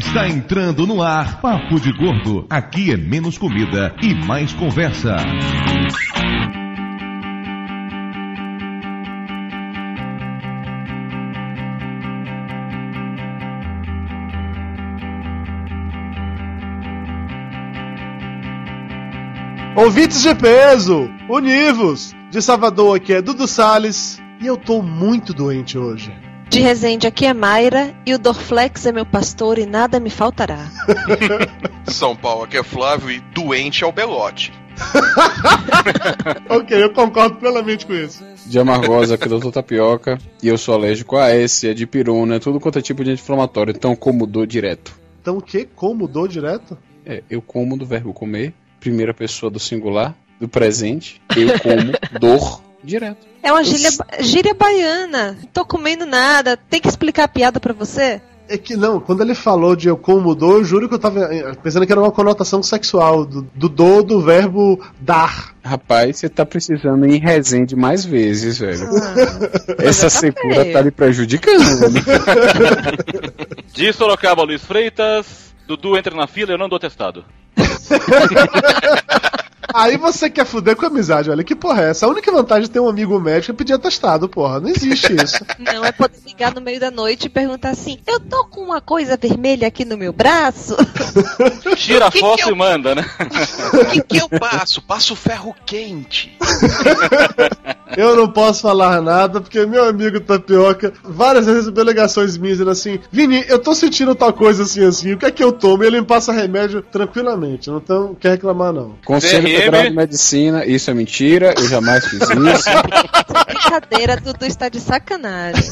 Está entrando no ar Papo de Gordo. Aqui é menos comida e mais conversa. Ouvintes de peso, univos! De Salvador aqui é Dudu Salles e eu tô muito doente hoje. De Resende aqui é Mayra e o Dorflex é meu pastor e nada me faltará. São Paulo aqui é Flávio e doente é o Belote. ok, eu concordo plenamente com isso. De Amargosa aqui é o Dr. Tapioca e eu sou alérgico a S, a dipirona, tudo quanto é tipo de anti-inflamatório, então comudou direto. Então o que? Comudou direto? É, eu como do verbo comer, primeira pessoa do singular, do presente, eu como dor direto. É uma gíria, gíria baiana. Não tô comendo nada. Tem que explicar a piada pra você? É que não, quando ele falou de eu como mudou, eu juro que eu tava eh, pensando que era uma conotação sexual, do, do do do verbo dar. Rapaz, você tá precisando ir em Resende mais vezes, velho. Ah, Essa secura tá lhe prejudicando. Né? de Sorocaba, Luiz Freitas. Dudu entra na fila, eu não dou testado. Aí você quer fuder com a amizade, olha que porra é essa? A única vantagem de ter um amigo médico é pedir atestado, porra. Não existe isso. Não, é poder ligar no meio da noite e perguntar assim: eu tô com uma coisa vermelha aqui no meu braço? Tira a foto eu... e manda, né? O que, que eu passo? Passo ferro quente. Eu não posso falar nada, porque meu amigo Tapioca várias vezes recebeu ligações minhas dizendo assim: Vini, eu tô sentindo tal coisa assim, assim, o que é que eu tomo? E ele me passa remédio tranquilamente, não então, quer reclamar não. Conselho Federal de Medicina, isso é mentira, eu jamais fiz isso. Brincadeira, Dudu está de sacanagem.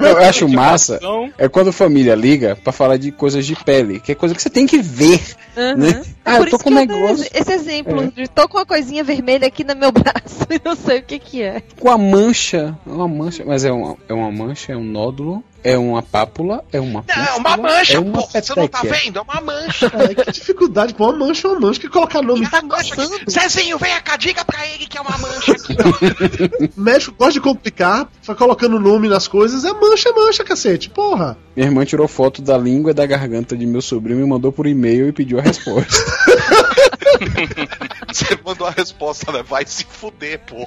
Eu acho massa é quando a família liga pra falar de coisas de pele, que é coisa que você tem que ver. Uhum. Né? É ah, eu tô com um negócio. Esse exemplo é. de tô com uma coisinha vermelha aqui no meu braço e não sei o que que é. Com a mancha, uma mancha, mas é uma, é uma mancha, é um nódulo é uma pápula, é uma Não, é uma mancha, é uma pô, você não tá vendo? É uma mancha. É, que dificuldade, pô, uma mancha é uma mancha que colocar nome. Tá Zezinho, vem cá, diga pra ele que é uma mancha aqui. México gosta de complicar, foi colocando nome nas coisas, é mancha, é mancha, cacete, porra. Minha irmã tirou foto da língua e da garganta de meu sobrinho, me mandou por e-mail e pediu a resposta. Você mandou a resposta, né? Vai se fuder, porra.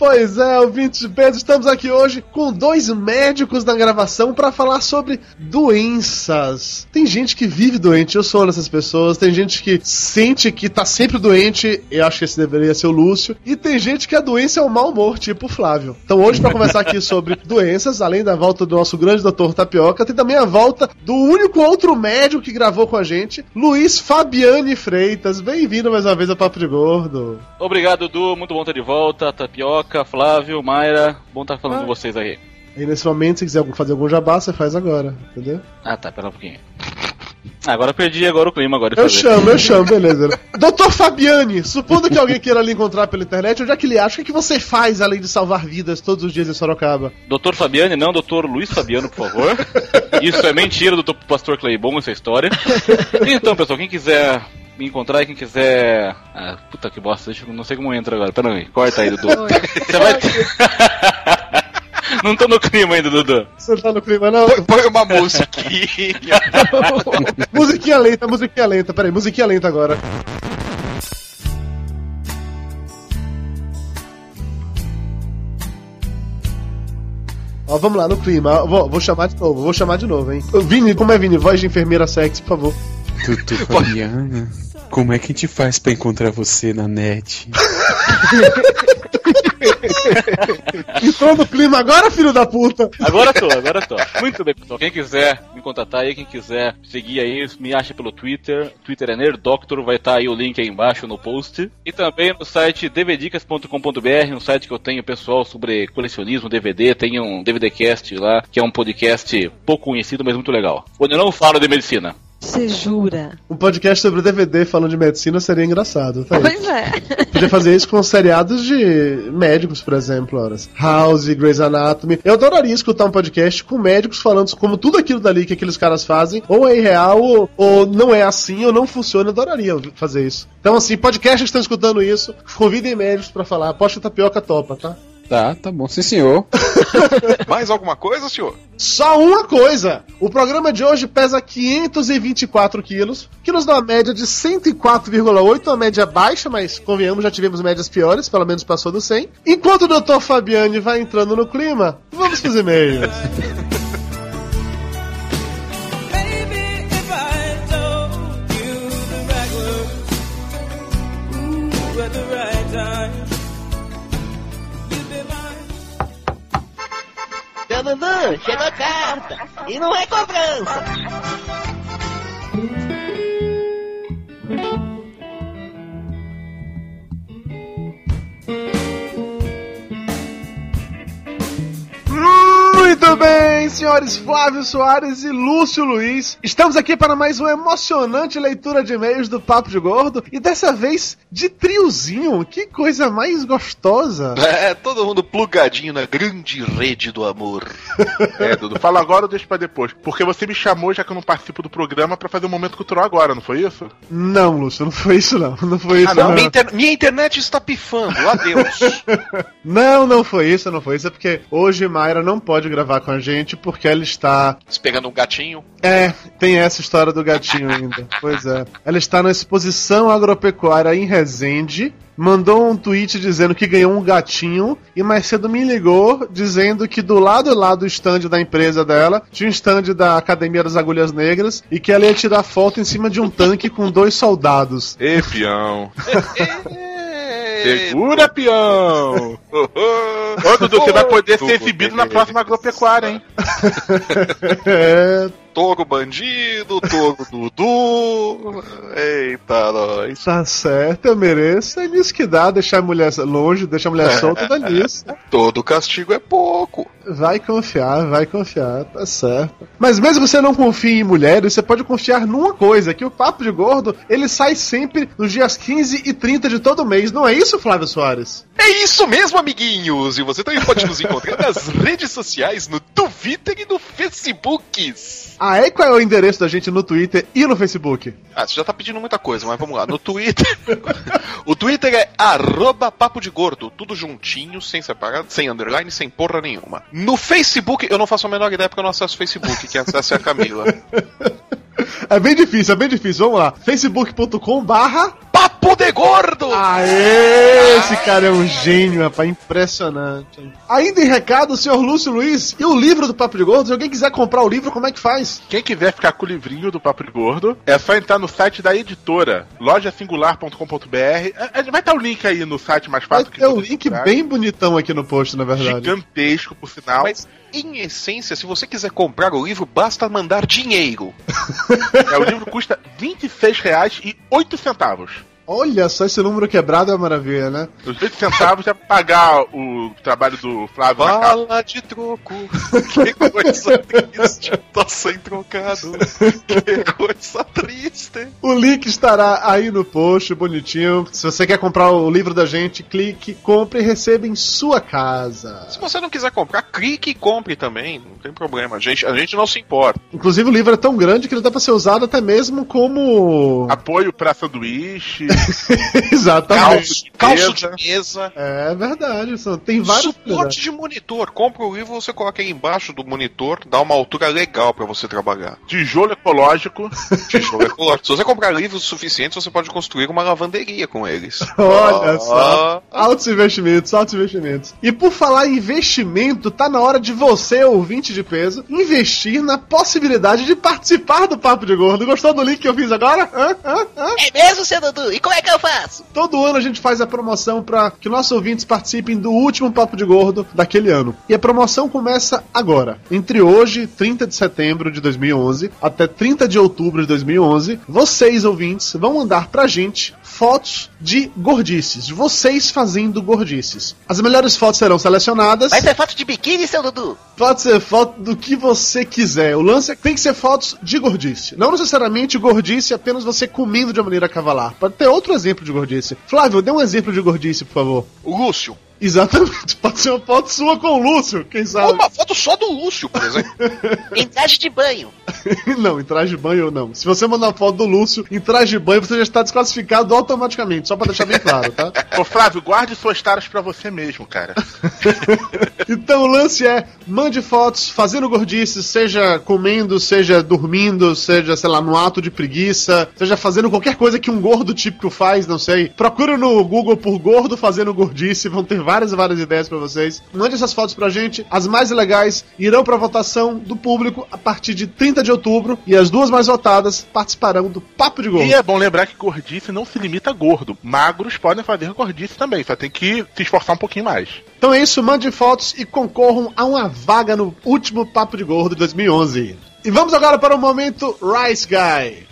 Pois é, ouvintes de Pedro, estamos aqui hoje com dois médicos na gravação para falar sobre doenças. Tem gente que vive doente, eu sou uma dessas pessoas. Tem gente que sente que tá sempre doente, eu acho que esse deveria ser o Lúcio. E tem gente que a doença é o mau humor, tipo o Flávio. Então hoje, para conversar aqui sobre doenças, além da volta do nosso grande doutor Tapioca, tem também a volta do único outro médico que gravou com a gente, Luiz Fabiane Freitas. Bem-vindo mais uma vez ao Papo de Gordo. Obrigado, Du. Muito bom estar de volta, Tapioca. Luca, Flávio, Mayra, bom estar falando ah. com vocês aí. E nesse momento, se quiser fazer algum jabá, você faz agora, entendeu? Ah, tá, pera um pouquinho. Agora eu perdi agora o clima agora. Eu fazer. chamo, eu chamo, beleza. Doutor Fabiane, supondo que alguém queira lhe encontrar pela internet, onde é que ele acha? O que, você faz além de salvar vidas todos os dias em Sorocaba? Doutor Fabiane, não, doutor Luiz Fabiano, por favor. Isso é mentira do pastor Claybon, essa história. Então, pessoal, quem quiser me encontrar e quem quiser. Ah, puta que bosta, deixa, não sei como entra agora. Pera aí, corta aí, Dudu. Você vai. não tô no clima ainda, Dudu. Você não tá no clima, não? Põe, põe uma musiquinha. musiquinha lenta, musiquinha lenta. Pera aí, musiquinha lenta agora. Ó, vamos lá, no clima. Vou, vou, chamar de novo, vou chamar de novo, hein? Vini, como é Vini? Voz de enfermeira sexy, por favor. Tutu Fabiana. Como é que a gente faz pra encontrar você na net? Entrou no clima agora, filho da puta! Agora tô, agora tô. Muito bem, pessoal. Quem quiser me contatar aí, quem quiser seguir aí, me acha pelo Twitter. Twitter é Nerdoctor, vai estar tá aí o link aí embaixo no post. E também no site dvdicas.com.br, um site que eu tenho pessoal sobre colecionismo, DVD. Tem um DVDcast lá, que é um podcast pouco conhecido, mas muito legal. Onde eu não falo de medicina. Você jura? Um podcast sobre DVD falando de medicina seria engraçado. Tá pois é. Podia fazer isso com seriados de médicos, por exemplo, horas. House, Grey's Anatomy. Eu adoraria escutar um podcast com médicos falando como tudo aquilo dali que aqueles caras fazem ou é irreal ou, ou não é assim ou não funciona. Eu adoraria fazer isso. Então, assim, podcasts que estão escutando isso, convidem médicos para falar. Aposto que Tapioca topa, tá? Tá, tá bom, sim senhor. Mais alguma coisa, senhor? Só uma coisa: o programa de hoje pesa 524 quilos, que nos dá uma média de 104,8, uma média baixa, mas convenhamos, já tivemos médias piores, pelo menos passou do 100. Enquanto o Dr. Fabiani vai entrando no clima, vamos pros e-mails. Dudu, chegou carta. E não é cobrança. Muito bem, senhores Flávio Soares e Lúcio Luiz. Estamos aqui para mais uma emocionante leitura de e-mails do Papo de Gordo e dessa vez de triozinho. Que coisa mais gostosa. É, todo mundo plugadinho na grande rede do amor. É, Dudu, fala agora ou deixa pra depois? Porque você me chamou, já que eu não participo do programa, pra fazer um momento cultural agora, não foi isso? Não, Lúcio, não foi isso não. Não foi isso Ah, não, não. minha, inter- minha internet está pifando, adeus. Não, não foi isso, não foi isso. É porque hoje Mayra não pode gravar com a gente porque ela está. Pegando um gatinho. É, tem essa história do gatinho ainda. Pois é. Ela está na exposição agropecuária em Resende. Mandou um tweet dizendo que ganhou um gatinho e mais cedo me ligou dizendo que do lado lá do stand da empresa dela tinha um stand da Academia das Agulhas Negras e que ela ia tirar foto em cima de um tanque com dois soldados. Ê, peão. Segura, peão! Ô, Dudu, você vai poder ser exibido na próxima agropecuária, hein? É, Togo bandido, togo Dudu. Eita, nós. tá certo, eu mereço. É nisso que dá, deixar a mulher longe, deixar a mulher solta, dá nisso. Todo castigo é pouco. Vai confiar, vai confiar, tá certo. Mas mesmo você não confie em mulheres, você pode confiar numa coisa, que o Papo de Gordo, ele sai sempre nos dias 15 e 30 de todo mês, não é isso, Flávio Soares? É isso mesmo, amiguinhos! E você também pode nos encontrar nas redes sociais, no Twitter e no Facebook. Ah, é qual é o endereço da gente no Twitter e no Facebook? Ah, você já tá pedindo muita coisa, mas vamos lá. No Twitter. o Twitter é arroba papo de gordo, tudo juntinho, sem separado, sem underline, sem porra nenhuma. No Facebook, eu não faço a menor ideia porque eu não acesso o Facebook, quem acessa é a Camila. É bem difícil, é bem difícil, vamos lá. facebook.com barra... Papo de gordo! Aê, esse cara é um gênio, rapaz, impressionante. Ainda em recado, o senhor Lúcio Luiz, e o livro do Papo de Gordo, se alguém quiser comprar o livro, como é que faz? Quem quiser ficar com o livrinho do Papo de Gordo, é só entrar no site da editora, lojasingular.com.br. É, é, Vai estar o link aí no site mais Vai fácil que ter um link bem bonitão aqui no post, na verdade. gigantesco, por sinal. Mas, em essência, se você quiser comprar o livro, basta mandar dinheiro. É, o livro custa R$ 26,08. Olha só, esse número quebrado é uma maravilha, né? Os 20 centavos é pagar o trabalho do Flávio. Bala de troco, que coisa triste, tô sem trocado, que coisa triste. O link estará aí no post, bonitinho. Se você quer comprar o livro da gente, clique, compre e receba em sua casa. Se você não quiser comprar, clique e compre também, não tem problema, a gente, a gente não se importa. Inclusive, o livro é tão grande que ele dá pra ser usado até mesmo como. Apoio pra sanduíche, Exatamente. Calço, calço de mesa, É verdade, só tem vários. suporte de monitor, compra o livro, você coloca aí embaixo do monitor, dá uma altura legal pra você trabalhar. tijolo ecológico. Tijolo ecológico. Se você comprar livros suficientes, você pode construir uma lavanderia com eles. Olha Ah, só. Altos investimentos, altos investimentos. E por falar em investimento, tá na hora de você, ouvinte de peso, investir na possibilidade de participar do Papo de Gordo. Gostou do link que eu fiz agora? Hã? Hã? Hã? É mesmo, seu Dudu? E como é que eu faço? Todo ano a gente faz a promoção para que nossos ouvintes participem do último Papo de Gordo daquele ano. E a promoção começa agora. Entre hoje, 30 de setembro de 2011, até 30 de outubro de 2011, vocês, ouvintes, vão mandar pra gente fotos de gordices. de Vocês fazendo gordices. As melhores fotos serão selecionadas. Vai ser foto de biquíni, seu Dudu? Pode ser foto do que você quiser. O lance é que tem que ser fotos de gordice. Não necessariamente gordice apenas você comendo de maneira cavalar. Pode ter outro exemplo de gordice. Flávio, dê um exemplo de gordice, por favor. O Lúcio. Exatamente. Pode ser uma foto sua com o Lúcio, quem sabe. Uma foto só do Lúcio, por exemplo. Em traje de banho. não, em traje de banho não. Se você mandar uma foto do Lúcio em traje de banho, você já está desclassificado automaticamente, só pra deixar bem claro, tá? Ô Flávio, guarde suas taras pra você mesmo, cara. Então o lance é, mande fotos fazendo gordice, seja comendo, seja dormindo, seja, sei lá, no ato de preguiça, seja fazendo qualquer coisa que um gordo típico faz, não sei. Procure no Google por gordo fazendo gordice, vão ter várias e várias ideias pra vocês. Mande essas fotos pra gente, as mais legais irão pra votação do público a partir de 30 de outubro e as duas mais votadas participarão do Papo de Gordo. E é bom lembrar que gordice não se limita a gordo. Magros podem fazer gordice também, só tem que se esforçar um pouquinho mais. Então é isso, mande fotos e concorram a uma vaga no último Papo de Gordo de 2011. E vamos agora para o momento Rice Guy.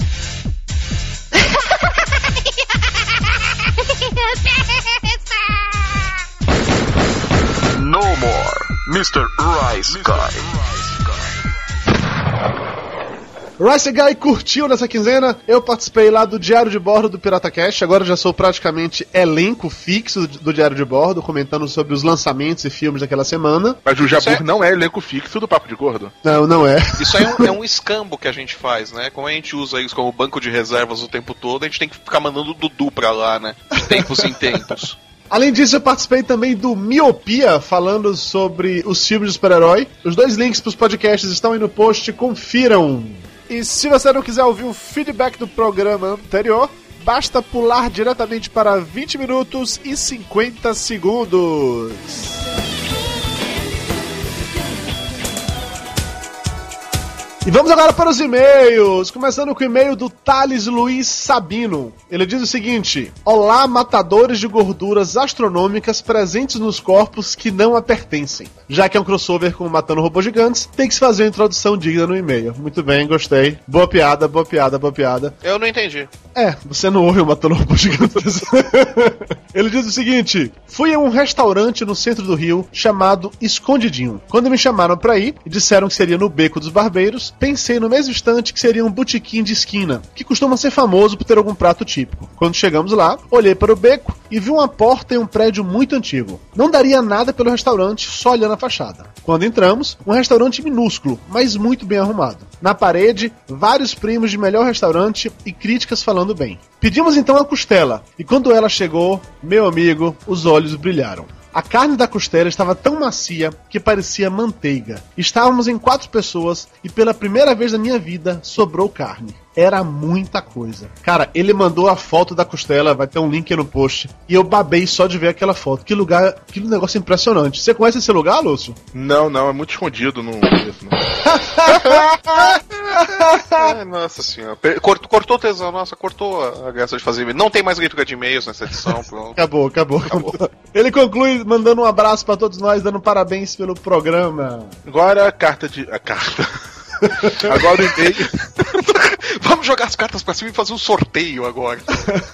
No more, Mr. Rice Guy. Rice Guy curtiu nessa quinzena. Eu participei lá do Diário de Bordo do Pirata Cash. Agora já sou praticamente elenco fixo do, Diário de Bordo, comentando sobre os lançamentos e filmes daquela semana. Mas o Jabur é- não é elenco fixo do Papo de Gordo. Não, não é. Isso aí é um, é um escambo que a gente faz, né? Como a gente usa isso como banco de reservas o tempo todo, a gente tem que ficar mandando o Dudu pra lá, né? De tempos em tempos. Além disso, eu participei também do Miopia, falando sobre os filmes de super-herói. Os dois links para os podcasts estão aí no post, confiram. E se você não quiser ouvir o feedback do programa anterior, basta pular diretamente para 20 minutos e 50 segundos. E vamos agora para os e-mails, começando com o e-mail do Thales Luiz Sabino. Ele diz o seguinte: Olá, matadores de gorduras astronômicas presentes nos corpos que não a pertencem. Já que é um crossover com Matando Robôs Gigantes, tem que se fazer uma introdução digna no e-mail. Muito bem, gostei. Boa piada, boa piada, boa piada. Eu não entendi. É, você não ouve o Matando Robôs Gigantes. Ele diz o seguinte: Fui a um restaurante no centro do Rio chamado Escondidinho. Quando me chamaram pra ir e disseram que seria no Beco dos Barbeiros, pensei no mesmo instante que seria um botequim de esquina, que costuma ser famoso por ter algum prato típico. Quando chegamos lá, olhei para o beco e vi uma porta em um prédio muito antigo. Não daria nada pelo restaurante só olhando a fachada. Quando entramos, um restaurante minúsculo, mas muito bem arrumado. Na parede, vários primos de melhor restaurante e críticas falando bem. Pedimos então a costela, e quando ela chegou, meu amigo, os olhos brilharam. A carne da costela estava tão macia que parecia manteiga. Estávamos em quatro pessoas e pela primeira vez na minha vida sobrou carne. Era muita coisa. Cara, ele mandou a foto da costela, vai ter um link aí no post. E eu babei só de ver aquela foto. Que lugar, que negócio impressionante. Você conhece esse lugar, Lúcio? Não, não, é muito escondido, não conheço, não. Ai, nossa senhora. Cortou, cortou o tesão, nossa, cortou a graça de fazer e-mail. Não tem mais leitura de e-mails nessa edição, pronto. Acabou, acabou, acabou. Ele conclui mandando um abraço pra todos nós, dando parabéns pelo programa. Agora a carta de. A carta. Agora o e-mail. Vamos jogar as cartas pra cima e fazer um sorteio agora.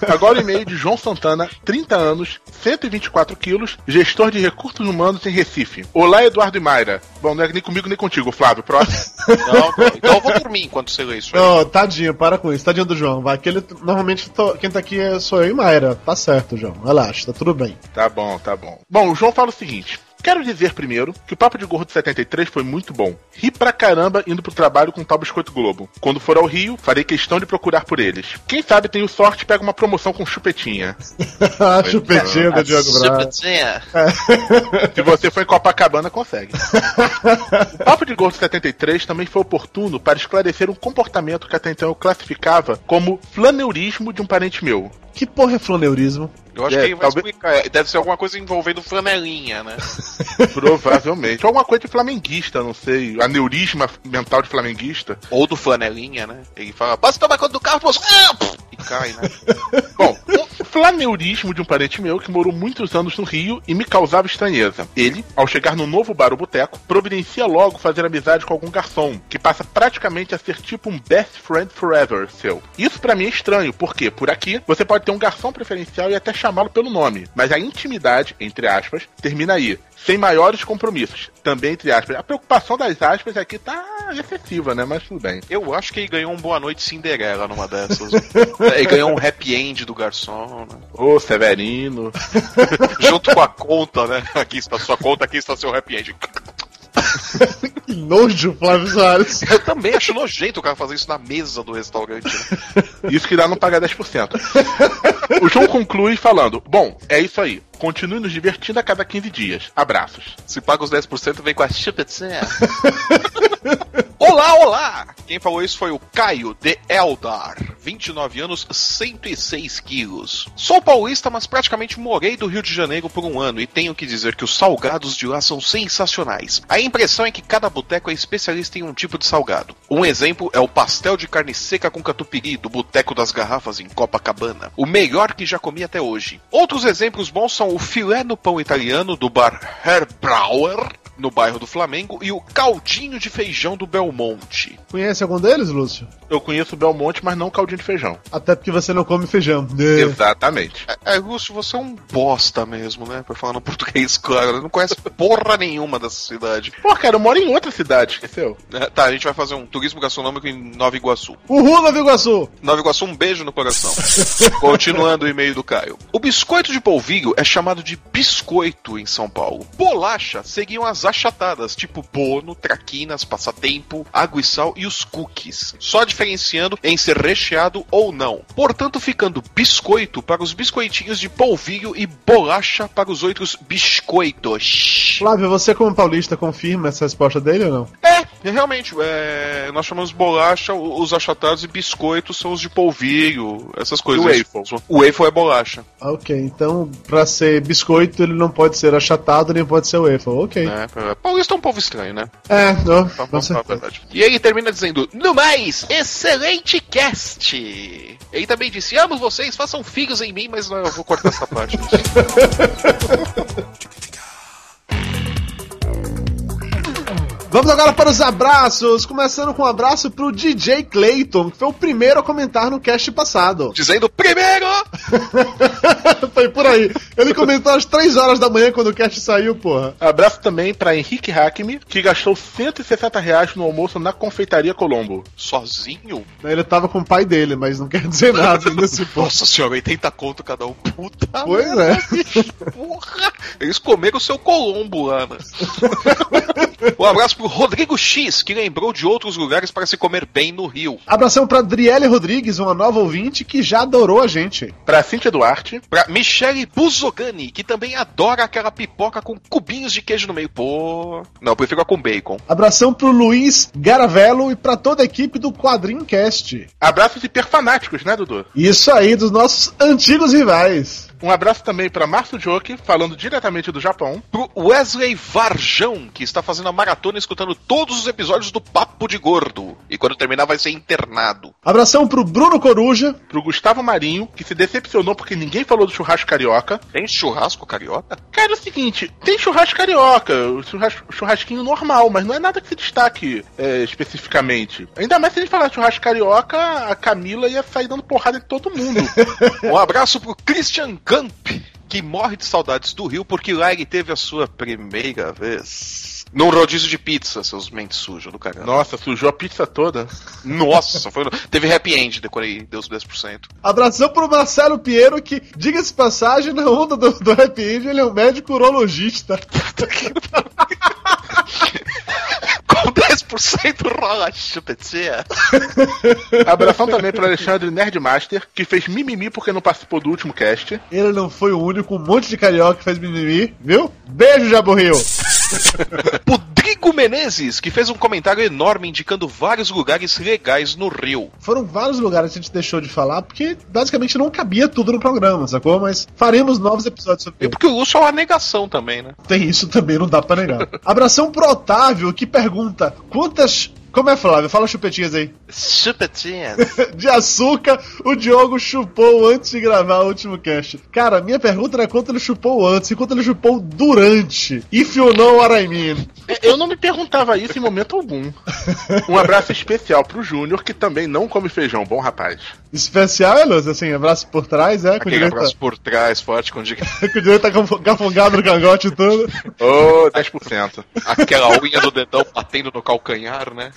Agora o e-mail de João Santana, 30 anos, 124 quilos, gestor de recursos humanos em Recife. Olá, Eduardo e Mayra. Bom, não é nem comigo nem contigo, Flávio. Próximo. Não, então eu vou dormir enquanto você lê isso aí. Ô, tadinho, para com isso, tadinho do João. Vai, que ele, normalmente tô- quem tá aqui é- sou eu e Mayra. Tá certo, João. Relaxa, tá tudo bem. Tá bom, tá bom. Bom, o João fala o seguinte. Quero dizer primeiro que o Papo de Gordo 73 foi muito bom. Ri pra caramba indo pro trabalho com o tal Biscoito Globo. Quando for ao Rio, farei questão de procurar por eles. Quem sabe tenho sorte e pega uma promoção com chupetinha. a chupetinha do Diogo Braga. Chupetinha. Se você for em Copacabana, consegue. O Papo de Gordo 73 também foi oportuno para esclarecer um comportamento que até então eu classificava como flaneurismo de um parente meu. Que porra é floneurismo? Eu acho É, que ele vai talvez- explicar. É, Deve ser alguma coisa envolvendo flanelinha, né? Provavelmente. Ou alguma coisa de flamenguista, não sei. Aneurisma mental de flamenguista. Ou do flanelinha, né? Ele fala, posso tomar conta do carro, moço? Ah! E cai, né? Bom, um flaneurismo de um parente meu que morou muitos anos no Rio e me causava estranheza. Ele, ao chegar no novo bar ou boteco, providencia logo fazer amizade com algum garçom, que passa praticamente a ser tipo um best friend forever seu. Isso pra mim é estranho, porque por aqui você pode ter um garçom preferencial e até chamá-lo pelo nome, mas a intimidade, entre aspas, termina aí. Sem maiores compromissos. Também, entre aspas. A preocupação das aspas aqui tá excessiva, né? Mas tudo bem. Eu acho que ele ganhou um Boa Noite Cinderela numa dessas. ele ganhou um happy end do garçom, né? Ô, Severino. Junto com a conta, né? Aqui está sua conta, aqui está seu happy end. Que nojo, Flávio Soares. Eu também acho nojento o cara fazer isso na mesa do restaurante. né? Isso que dá não pagar 10%. o João conclui falando: Bom, é isso aí. Continue nos divertindo a cada 15 dias. Abraços. Se paga os 10%, vem com a chupetinha. olá, olá! Quem falou isso foi o Caio de Eldar. 29 anos, 106 quilos. Sou paulista, mas praticamente morei do Rio de Janeiro por um ano e tenho que dizer que os salgados de lá são sensacionais. A impressão é que cada boteco é especialista em um tipo de salgado. Um exemplo é o pastel de carne seca com catupiry do Boteco das Garrafas em Copacabana. O melhor que já comi até hoje. Outros exemplos bons são o filé no pão italiano do bar Herbrauer, no bairro do Flamengo, e o caldinho de feijão do Belmonte. Conhece algum deles, Lúcio? Eu conheço o Belmonte, mas não caldinho de feijão. Até porque você não come feijão. É. Exatamente. É, é, Lúcio, você é um bosta mesmo, né? Pra falar no português, claro. Não conhece porra nenhuma dessa cidade. Pô, cara, eu moro em outra cidade, esqueceu? É, tá, a gente vai fazer um turismo gastronômico em Nova Iguaçu. Uhul, Nova Iguaçu! Nova Iguaçu, um beijo no coração. Continuando o e-mail do Caio. O biscoito de polvilho é chamado de biscoito em São Paulo. Bolacha seguiam as achatadas, tipo bono, traquinas, passatempo, água e sal e os cookies. Só diferenciando em ser recheado ou não. Portanto, ficando biscoito para os biscoitinhos de polvilho e bolacha para os outros biscoitos. Flávio, você como paulista confirma essa resposta dele ou não? É, realmente, é, nós chamamos bolacha, os achatados e biscoitos são os de polvilho, essas coisas. E o waffle? O waffle é bolacha. Ok, então pra ser biscoito ele não pode ser achatado nem pode ser waffle. Ok. É, é, paulista é um povo estranho, né? É, não, Pra- pra falar a verdade. E ele termina dizendo: No mais, excelente cast! Ele também disse: Amo vocês, façam filhos em mim, mas não, eu vou cortar essa parte. Vamos agora para os abraços, começando com um abraço pro DJ Clayton, que foi o primeiro a comentar no cast passado. Dizendo primeiro! foi por aí. Ele comentou às 3 horas da manhã quando o cast saiu, porra. Abraço também pra Henrique Hakimi, que gastou 160 reais no almoço na confeitaria Colombo. Sozinho? Ele tava com o pai dele, mas não quer dizer nada nesse ponto. Nossa senhora, 80 conto cada um. Puta Pois merda, é. bicho, Porra! Eles comeram o seu Colombo né? Um abraço pro Rodrigo X, que lembrou de outros lugares para se comer bem no Rio. Abração pra Adriele Rodrigues, uma nova ouvinte que já adorou a gente. Pra Cintia Duarte, Pra Michele Buzogani, que também adora aquela pipoca com cubinhos de queijo no meio. Pô. Não, eu prefiro a com bacon. Abração pro Luiz Garavello e pra toda a equipe do Quadrincast. abraços hiperfanáticos, né, Dudu? Isso aí, dos nossos antigos rivais. Um abraço também pra Márcio Joke, falando diretamente do Japão. Pro Wesley Varjão, que está fazendo a maratona escutando todos os episódios do Papo de Gordo. E quando terminar vai ser internado. Abração pro Bruno Coruja. Pro Gustavo Marinho, que se decepcionou porque ninguém falou do churrasco carioca. Tem churrasco carioca? Cara, é o seguinte, tem churrasco carioca, o churras- churrasquinho normal, mas não é nada que se destaque é, especificamente. Ainda mais se a gente falar de churrasco carioca, a Camila ia sair dando porrada em todo mundo. Um abraço pro Christian Gamp, que morre de saudades do Rio porque lá ele teve a sua primeira vez. Num rodízio de pizza, seus mentes sujos do caramba. Nossa, sujou a pizza toda. Nossa, foi... teve happy end depois ele deu os 10%. Abração pro Marcelo Piero, que, diga-se passagem, na onda do, do Happy End, ele é um médico urologista. Com 10% rola chupetinha. Abração também pro Alexandre Nerdmaster, que fez mimimi porque não participou do último cast. Ele não foi o único, um monte de carioca que fez mimimi, viu? Beijo, Jabo Rio. Rodrigo Menezes, que fez um comentário enorme indicando vários lugares legais no Rio. Foram vários lugares que a gente deixou de falar, porque basicamente não cabia tudo no programa, sacou? Mas faremos novos episódios sobre E isso. porque o Lúcio é uma negação também, né? Tem isso também, não dá pra negar. Abração pro Otávio, que pergunta quantas. Como é, Flávio? Fala chupetinhas aí. Chupetinhas. De açúcar o Diogo chupou antes de gravar o último cast. Cara, minha pergunta é quanto ele chupou antes, e quanto ele chupou durante. If you know what I mean. É, Eu não me perguntava isso em momento algum. Um abraço especial pro Júnior, que também não come feijão, bom rapaz. Especial, é, Luz? Assim, abraço por trás, é? Aquele direito, abraço por trás, forte, com dica. a- com direito a gafo- gafongado no cangote e tudo. Ô, 10%. Aquela unha do dedão batendo no calcanhar, né?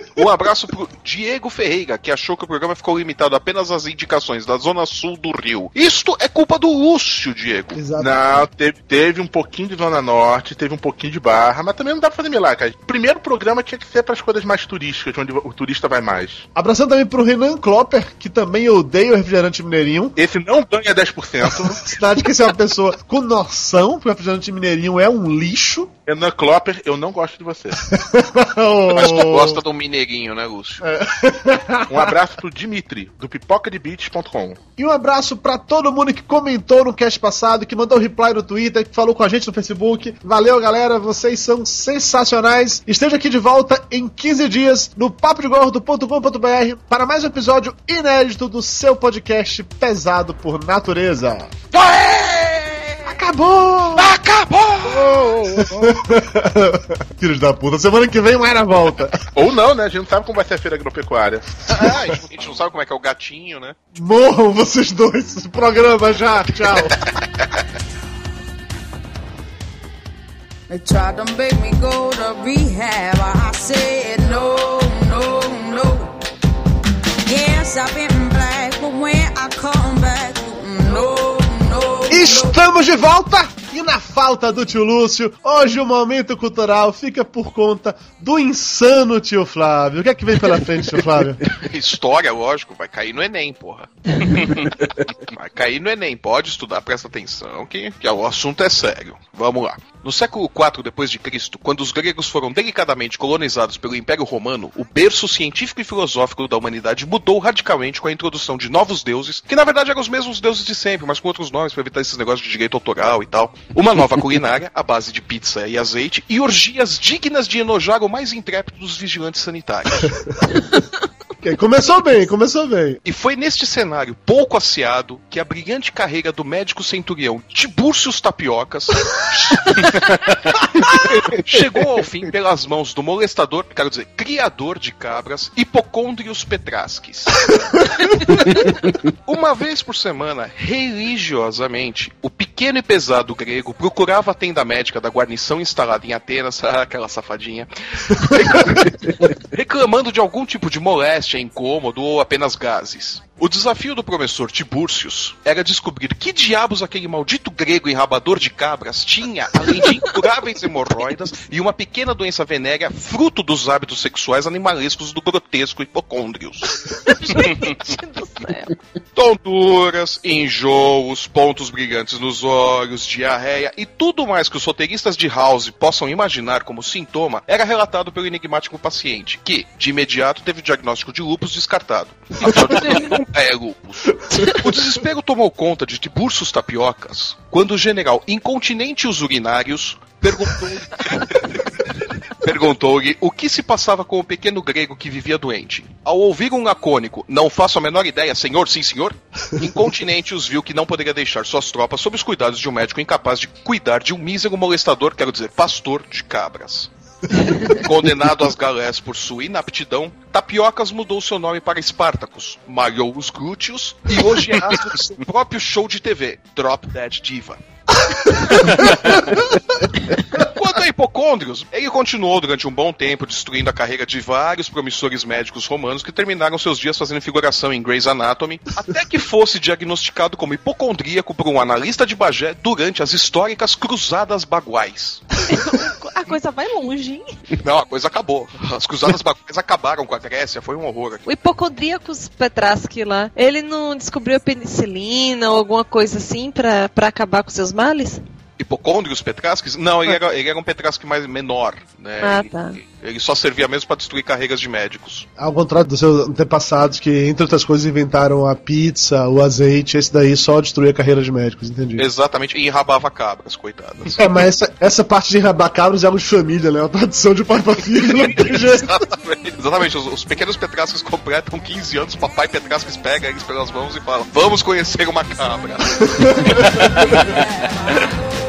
Um abraço pro Diego Ferreira, que achou que o programa ficou limitado apenas às indicações da zona sul do Rio. Isto é culpa do Lúcio, Diego. Exato. Não, teve, teve um pouquinho de Zona Norte, teve um pouquinho de Barra, mas também não dá pra fazer milagre. Primeiro programa tinha que ser pras coisas mais turísticas, onde o turista vai mais. Abração também pro Renan Klopper, que também odeia o refrigerante mineirinho. Esse não ganha 10%. Cidade que você é uma pessoa com noção que o refrigerante mineirinho é um lixo. Renan Klopper, eu não gosto de você. Mas tu gosta do mineirinho, né, Lúcio? Um abraço pro Dimitri, do pipocadebeats.com. E um abraço pra todo mundo que comentou no cast passado, que mandou reply no Twitter, que falou com a gente no Facebook. Valeu, galera, vocês são sensacionais. Esteja aqui de volta em 15 dias no papodegordo.com.br para mais um episódio inédito do seu podcast pesado por natureza. Acabou! Acabou! Filhos da puta, semana que vem o Mayra volta. Ou não, né? A gente não sabe como vai ser a feira agropecuária. Ah, a gente- a gente não sabe como é que é o gatinho, né? Morram vocês dois. Programa já, tchau. They tried to make me go to rehab. I said no, no, no. Yes, I've been black, but when I come back, no, no. Estamos de volta! E na falta do tio Lúcio, hoje o momento cultural fica por conta do insano tio Flávio. O que é que vem pela frente, tio Flávio? História, lógico, vai cair no Enem, porra. vai cair no Enem, pode estudar, presta atenção, que, que o assunto é sério. Vamos lá. No século IV depois de Cristo, quando os gregos foram delicadamente colonizados pelo Império Romano, o berço científico e filosófico da humanidade mudou radicalmente com a introdução de novos deuses, que na verdade eram os mesmos deuses de sempre, mas com outros nomes para evitar esses negócios de direito autoral e tal. Uma nova culinária, à base de pizza e azeite, e orgias dignas de enojar o mais intrépido dos vigilantes sanitários. Começou bem, começou bem. E foi neste cenário pouco asseado que a brilhante carreira do médico centurião Tibúrcios Tapiocas chegou ao fim pelas mãos do molestador, quero dizer, criador de cabras, Hipocôndrios Petrasques. Uma vez por semana, religiosamente, o pequeno e pesado grego procurava a tenda médica da guarnição instalada em Atenas, aquela safadinha, reclamando de algum tipo de moléstia, incômodo ou apenas gases. O desafio do professor Tibúrcios era descobrir que diabos aquele maldito grego enrabador de cabras tinha, além de incuráveis hemorroidas e uma pequena doença venérea fruto dos hábitos sexuais animalescos do grotesco hipocôndrios. Tonturas, enjoos, pontos brilhantes nos olhos, diarreia e tudo mais que os roteiristas de House possam imaginar como sintoma era relatado pelo enigmático paciente, que, de imediato, teve o diagnóstico de lúpus descartado. Afinal de contas, não é lúpus. O desespero tomou conta de Tiburcios Tapiocas quando o general incontinente os urinários perguntou-lhe perguntou-lhe o que se passava com o pequeno grego que vivia doente. Ao ouvir um lacônico, não faço a menor ideia, senhor, sim, senhor, incontinente os viu que não poderia deixar suas tropas sob os cuidados de um médico incapaz de cuidar de um mísero molestador, quero dizer, pastor de cabras. Condenado às galés por sua inaptidão, Tapiocas mudou seu nome para Espartacus, malhou os glúteos e hoje é astro de seu próprio show de TV, Drop Dead Diva. Quanto a hipocôndrios, ele continuou durante um bom tempo destruindo a carreira de vários promissores médicos romanos que terminaram seus dias fazendo figuração em Grey's Anatomy, até que fosse diagnosticado como hipocondríaco por um analista de Bagé durante as históricas Cruzadas Baguais. A coisa vai longe, hein? Não, a coisa acabou. As Cruzadas Baguais acabaram com a Grécia, foi um horror aqui. O hipocondríacos Petraski lá, ele não descobriu a penicilina ou alguma coisa assim pra acabar com seus males? Hipocôndrios Petrasques? Não, ele era, ele era um Petrasque mais menor, né? Ah, ele, tá. ele só servia mesmo para destruir carreiras de médicos. Ao contrário dos seus antepassados, que, entre outras coisas, inventaram a pizza, o azeite, esse daí só destruía a carreira de médicos, entendi. Exatamente, e enrabava cabras, coitadas. É, mas essa, essa parte de enrabar cabras é algo de família, né? É uma tradição de pai pra filho, não tem jeito. Exatamente, exatamente. Os, os pequenos Petrasques completam 15 anos, o papai Petrasques pega eles pelas mãos e fala: Vamos conhecer uma cabra.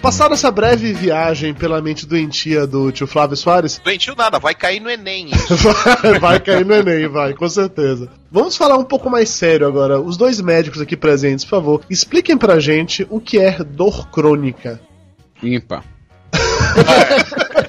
Passada essa breve viagem pela mente doentia do tio Flávio Soares, Doentio nada, vai cair no Enem. vai, vai cair no Enem, vai, com certeza. Vamos falar um pouco mais sério agora. Os dois médicos aqui presentes, por favor, expliquem pra gente o que é dor crônica. Ímpar.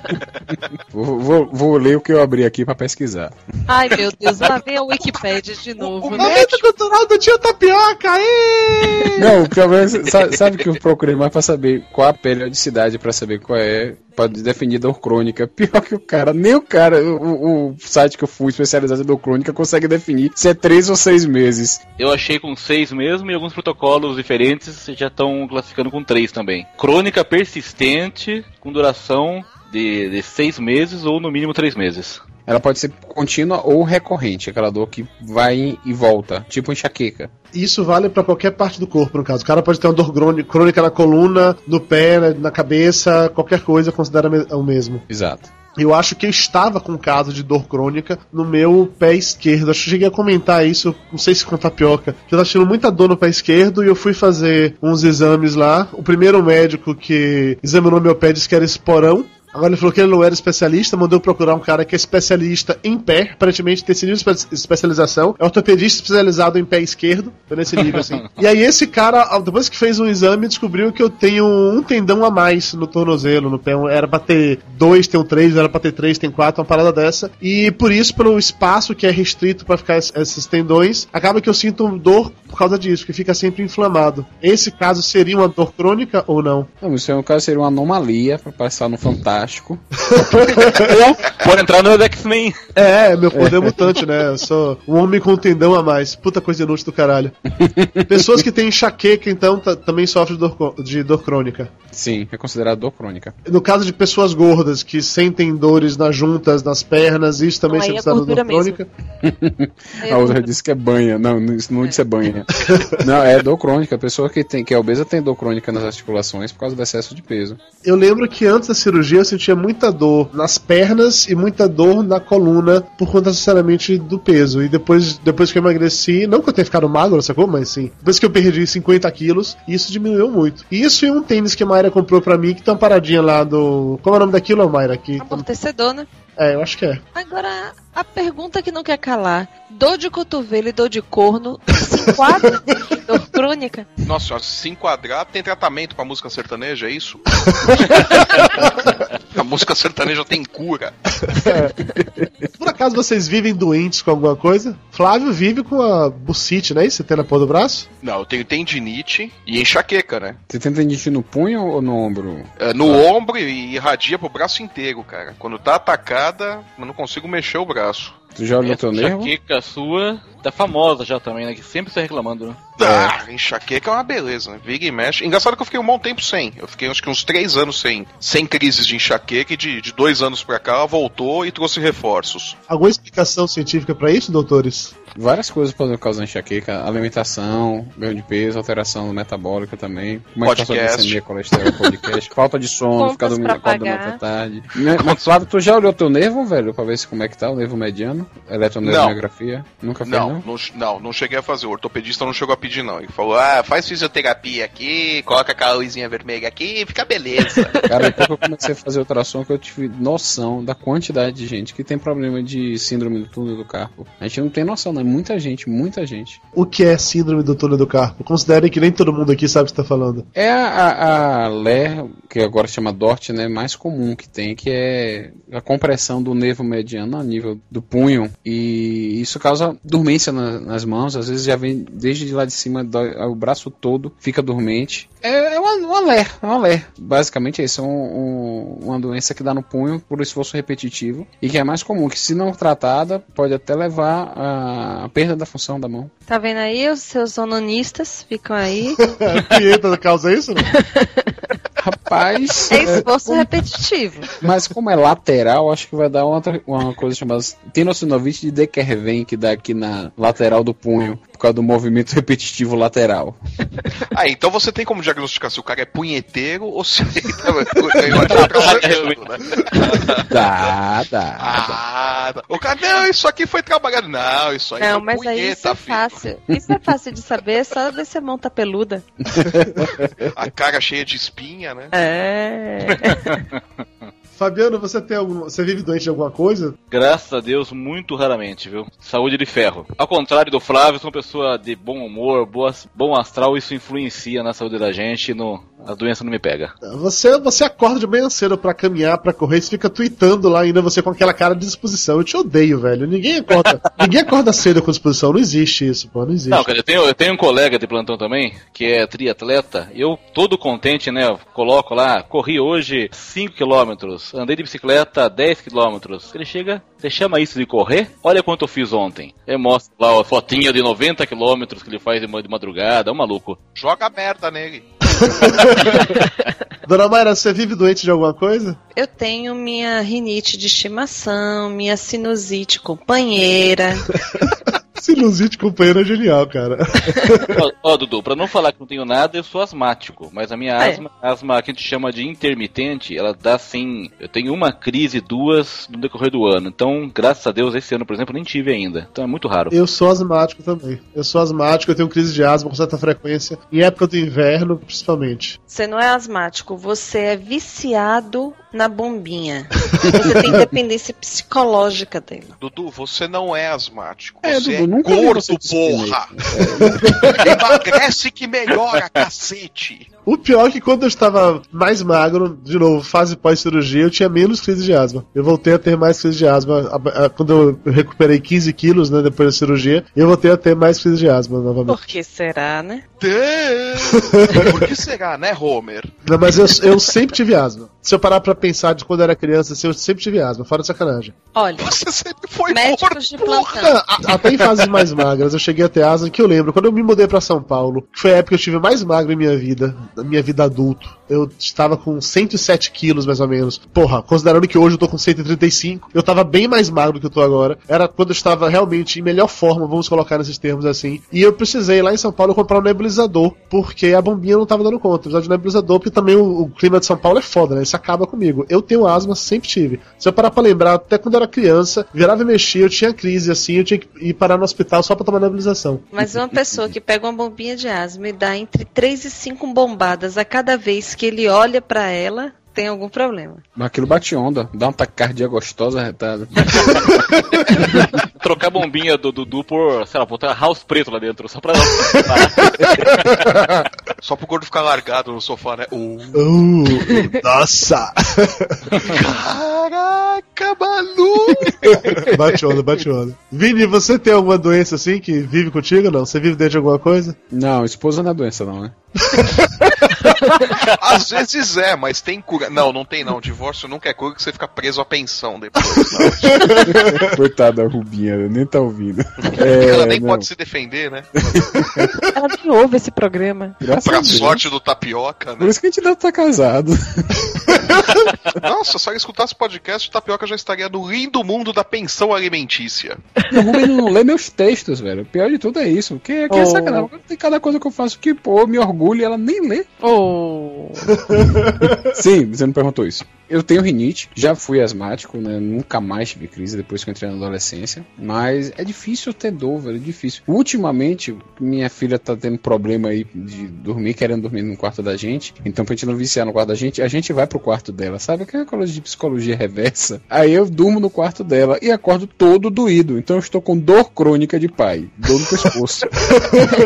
vou, vou- vou ler o que eu abri aqui pra pesquisar. Ai, meu Deus, lá vem a Wikipédia de novo. né? Momento cultural do tio Tapioca, ê! Não, o problema é, sabe, sabe que eu procurei mais pra saber qual a periodicidade, pra saber qual é, pra definir dor crônica. Pior que o cara, nem o cara, o, o site que eu fui especializado em dor crônica consegue definir se é três ou seis meses. Eu achei com seis mesmo e alguns protocolos diferentes já estão classificando com três também. Crônica persistente, com duração de, de seis meses ou no mínimo três meses. Ela pode ser contínua ou recorrente, aquela dor que vai e volta, tipo enxaqueca. Isso vale pra qualquer parte do corpo, no caso. O cara pode ter uma dor crônica na coluna, no pé, na- cabeça, qualquer coisa considera o mesmo. Exato. Eu acho que eu estava com um caso de dor crônica no meu pé esquerdo. Acho que eu cheguei a comentar isso, não sei se com tapioca. Que eu tava tendo muita dor no pé esquerdo e eu fui fazer uns exames lá. O primeiro médico que examinou meu pé disse que era esporão. Agora ele falou que ele não era especialista, mandou procurar um cara que é especialista em pé, aparentemente tem esse nível de espe- especialização. É ortopedista especializado em pé esquerdo, tô nesse nível assim. e aí esse cara, depois que fez um exame, descobriu que eu tenho um tendão a mais no tornozelo, no pé. Era pra ter dois, tem um três, era pra ter três, tem quatro, uma parada dessa. E por isso, pelo espaço que é restrito pra ficar es- esses tendões, acaba que eu sinto dor por causa disso, que fica sempre inflamado. Esse caso seria uma dor crônica ou não? Não, isso é um caso seria uma anomalia pra passar no Fantástico. Pode entrar no X-Men. É, meu poder mutante, né? Eu sou um homem com um tendão a mais. Puta coisa inútil do caralho. Pessoas que têm enxaqueca, então, ta- também sofrem de dor, de dor crônica. Sim, é considerado dor crônica. No caso de pessoas gordas que sentem dores nas juntas, nas pernas, isso também Não, é é considerado dor crônica. É, A outra disse que é banha. Não, isso não disse é banha. Não, é dor crônica. A pessoa que, tem, que é obesa tem dor crônica nas articulações por causa do excesso de peso. Eu lembro que antes da cirurgia eu sentia muita dor nas pernas e muita dor na coluna por conta necessariamente do peso. E depois, depois que eu emagreci, não que eu tenha ficado magro, sacou? Mas sim. Depois que eu perdi 50 quilos, isso diminuiu muito. Isso e um tênis que a Mayra comprou pra mim, que tá uma paradinha lá do. Como é o nome daquilo, Mayra? Aqui. Amortecedor, né? É, eu acho que é. Agora, a pergunta que não quer calar: dor de cotovelo e dor de corno se enquadra dor crônica? Nossa senhora, se se enquadrar, tem tratamento pra música sertaneja, é isso? A música sertaneja tem cura. Por acaso vocês vivem doentes com alguma coisa? Flávio vive com a bucite, né? Isso você tem na porra do braço? Não, eu tenho tendinite e enxaqueca, né? Você tem tendinite no punho ou no ombro? É, no ombro e irradia pro braço inteiro, cara. Quando tá atacada, eu não consigo mexer o braço. Tu já olhou Essa teu nervo? enxaqueca sua tá famosa já também, né? Que sempre tá reclamando, né? Ah, enxaqueca é uma beleza, né? Vira e mexe. Engraçado que eu fiquei um bom tempo sem. Eu fiquei acho que uns três anos sem, sem crises de enxaqueca e de, de dois anos pra cá voltou e trouxe reforços. Alguma explicação científica pra isso, doutores? Várias coisas podem causar enxaqueca. Alimentação, ganho de peso, alteração metabólica também. Como é Podcast. glicemia, colesterol, podcast. Falta de sono, ficar dormindo pagar. até tarde. Né, Mas, Flávio, tu já olhou teu nervo, velho? Pra ver se como é que tá o nervo mediano? Eletroneurografia? Nunca fez, Não, não? não, não, não cheguei a fazer. O ortopedista não chegou a pedir, não. Ele falou: ah, faz fisioterapia aqui, coloca aquela luzinha vermelha aqui e fica beleza. Cara, depois que eu comecei a fazer ultrassom, que eu tive noção da quantidade de gente que tem problema de síndrome do túnel do carpo. A gente não tem noção, né? Muita gente, muita gente. O que é síndrome do túnel do carpo? Considerem que nem todo mundo aqui sabe o que você tá falando. É a, a, a LER, que agora chama DORT, né? Mais comum que tem, que é a compressão do nervo mediano a nível do punho. E isso causa dormência na- nas mãos. Às vezes já vem desde lá de cima, dói- o braço todo fica dormente. É, é uma, uma LER, é uma LER. Basicamente é isso. É um- um- uma doença que dá no punho por esforço repetitivo. E que é mais comum, que se não tratada, pode até levar à à perda da função da mão. Tá vendo aí? Os seus onanistas ficam aí. Pieta causa isso, né? Rapaz. É esforço repetitivo. Mas como é lateral, acho que vai dar outra, uma coisa chamada tenossinovite de Dekerven, que dá aqui na lateral do punho, por causa do movimento repetitivo lateral. ah, então você tem como diagnosticar se o cara é punheteiro ou se ele tá trabalhando, né? Dá, dá. Ah, tá. o cara, não, isso aqui foi trabalhado. Não, isso aí Não, foi mas aí isso punheta, é filho. fácil. Isso é fácil de saber, é só ver se a mão tá peluda. A cara cheia de espinha, né? É. É. Fabiano, você tem algum. Você vive doente de alguma coisa? Graças a Deus, muito raramente, viu? Saúde de ferro. Ao contrário do Flávio, sou uma pessoa de bom humor, boa, bom astral, isso influencia na saúde da gente e no, a doença não me pega. Você, você acorda de manhã cedo pra caminhar, pra correr, e você fica tweetando lá ainda você com aquela cara de disposição. Eu te odeio, velho. Ninguém acorda. ninguém acorda cedo com disposição. Não existe isso, pô. Não existe. Não, cara, eu tenho, eu tenho um colega de plantão também, que é triatleta. Eu, todo contente, né, eu coloco lá, corri hoje 5 km, andei de bicicleta 10 km. Ele chega, você chama isso de correr? Olha quanto eu fiz ontem. Ele mostra lá a fotinha de 90 km que ele faz de madrugada, é um maluco. Joga merda nele. Dona Mayra, você vive doente de alguma coisa? Eu tenho minha rinite de estimação, minha sinusite companheira. Sinusite companheiro é genial, cara. Ó, ó, Dudu, pra não falar que não tenho nada, eu sou asmático. Mas a minha é? asma, asma que a gente chama de intermitente, ela dá assim. Eu tenho uma crise, duas no decorrer do ano. Então, graças a Deus, esse ano, por exemplo, nem tive ainda. Então é muito raro. Eu sou asmático também. Eu sou asmático, eu tenho crise de asma com certa frequência. Em época do inverno, principalmente. Você não é asmático, você é viciado na bombinha. Você tem dependência psicológica dele. Dudu, você não é asmático. É, você é nunca gordo, porra! Emagrece que melhora, cacete! O pior é que quando eu estava mais magro, de novo, fase pós-cirurgia, eu tinha menos crise de asma. Eu voltei a ter mais crise de asma. A- a- Quando eu recuperei 15 quilos, né, depois da cirurgia, eu voltei a ter mais crise de asma novamente. Por que será, né? Por que será, né, Homer? Não, mas eu, eu sempre tive asma. Se eu parar pra pensar de quando eu era criança, assim, eu sempre tive asma, fora de sacanagem. Olha, Você sempre foi médicos de plantão. A- Até em fases mais magras, eu cheguei a ter asma, que eu lembro, quando eu me mudei pra São Paulo, que foi a época que eu estive mais magro em minha vida, minha vida adulto. Eu estava com 107 quilos, mais ou menos. Porra, considerando que hoje eu tô com 135, eu tava bem mais magro do que eu tô agora. Era quando eu estava realmente em melhor forma, vamos colocar nesses termos assim. E eu precisei lá em São Paulo comprar um nebulizador, porque a bombinha não tava dando conta. Precisava de um nebulizador, porque também o, o clima de São Paulo é foda, né? Isso acaba comigo. Eu tenho asma, sempre tive. Se eu parar pra lembrar, até quando eu era criança, virava e mexia, eu tinha crise assim, eu tinha que ir parar no hospital só pra tomar nebulização. Mas uma pessoa que pega uma bombinha de asma e dá entre 3 e 5 bombadas a cada vez que ele olha pra ela, tem algum problema. Mas aquilo bate onda, dá uma taquicardia gostosa, retada. Trocar a bombinha do Dudu por, sei lá, botar house preto lá dentro, só pra. Só pro gordo ficar largado no sofá, né? Uh. Uh, nossa! Caraca, maluco! bate onda, bate onda. Vini, você tem alguma doença assim que vive contigo ou não? Você vive dentro de alguma coisa? Não, esposa não é doença, não, né? Às vezes é, mas tem cura. Não, não tem não. Divórcio nunca é cura que você fica preso à pensão depois. Coitada da Rubinha, nem tá ouvindo. Ela É, nem não, pode se defender, né? Ela nem ouve esse programa. graças Pra sorte do tapioca, Por né? isso que a gente não tá casado. Nossa, só escutasse podcast, o tapioca já estaria no lindo mundo da pensão alimentícia. A Rubem não lê meus textos, velho. O pior de tudo é isso. Que, que é Oh. sacanagem. Tem cada coisa que eu faço que, pô, eu me orgulho e ela nem lê. Oh. Sim, você não perguntou isso. Eu tenho rinite, já fui asmático, né? Nunca mais tive crise depois que eu entrei na adolescência. Mas é difícil ter dor, velho. É difícil. Ultimamente, minha filha tá tendo problema aí de dormir, querendo dormir no quarto da gente. Então, pra gente não viciar no quarto da gente, a gente vai pro quarto dela, sabe? Aquela coisa de psicologia reversa. Aí eu durmo no quarto dela e acordo todo doído. Então eu estou com dor crônica de pai. Dor no pescoço.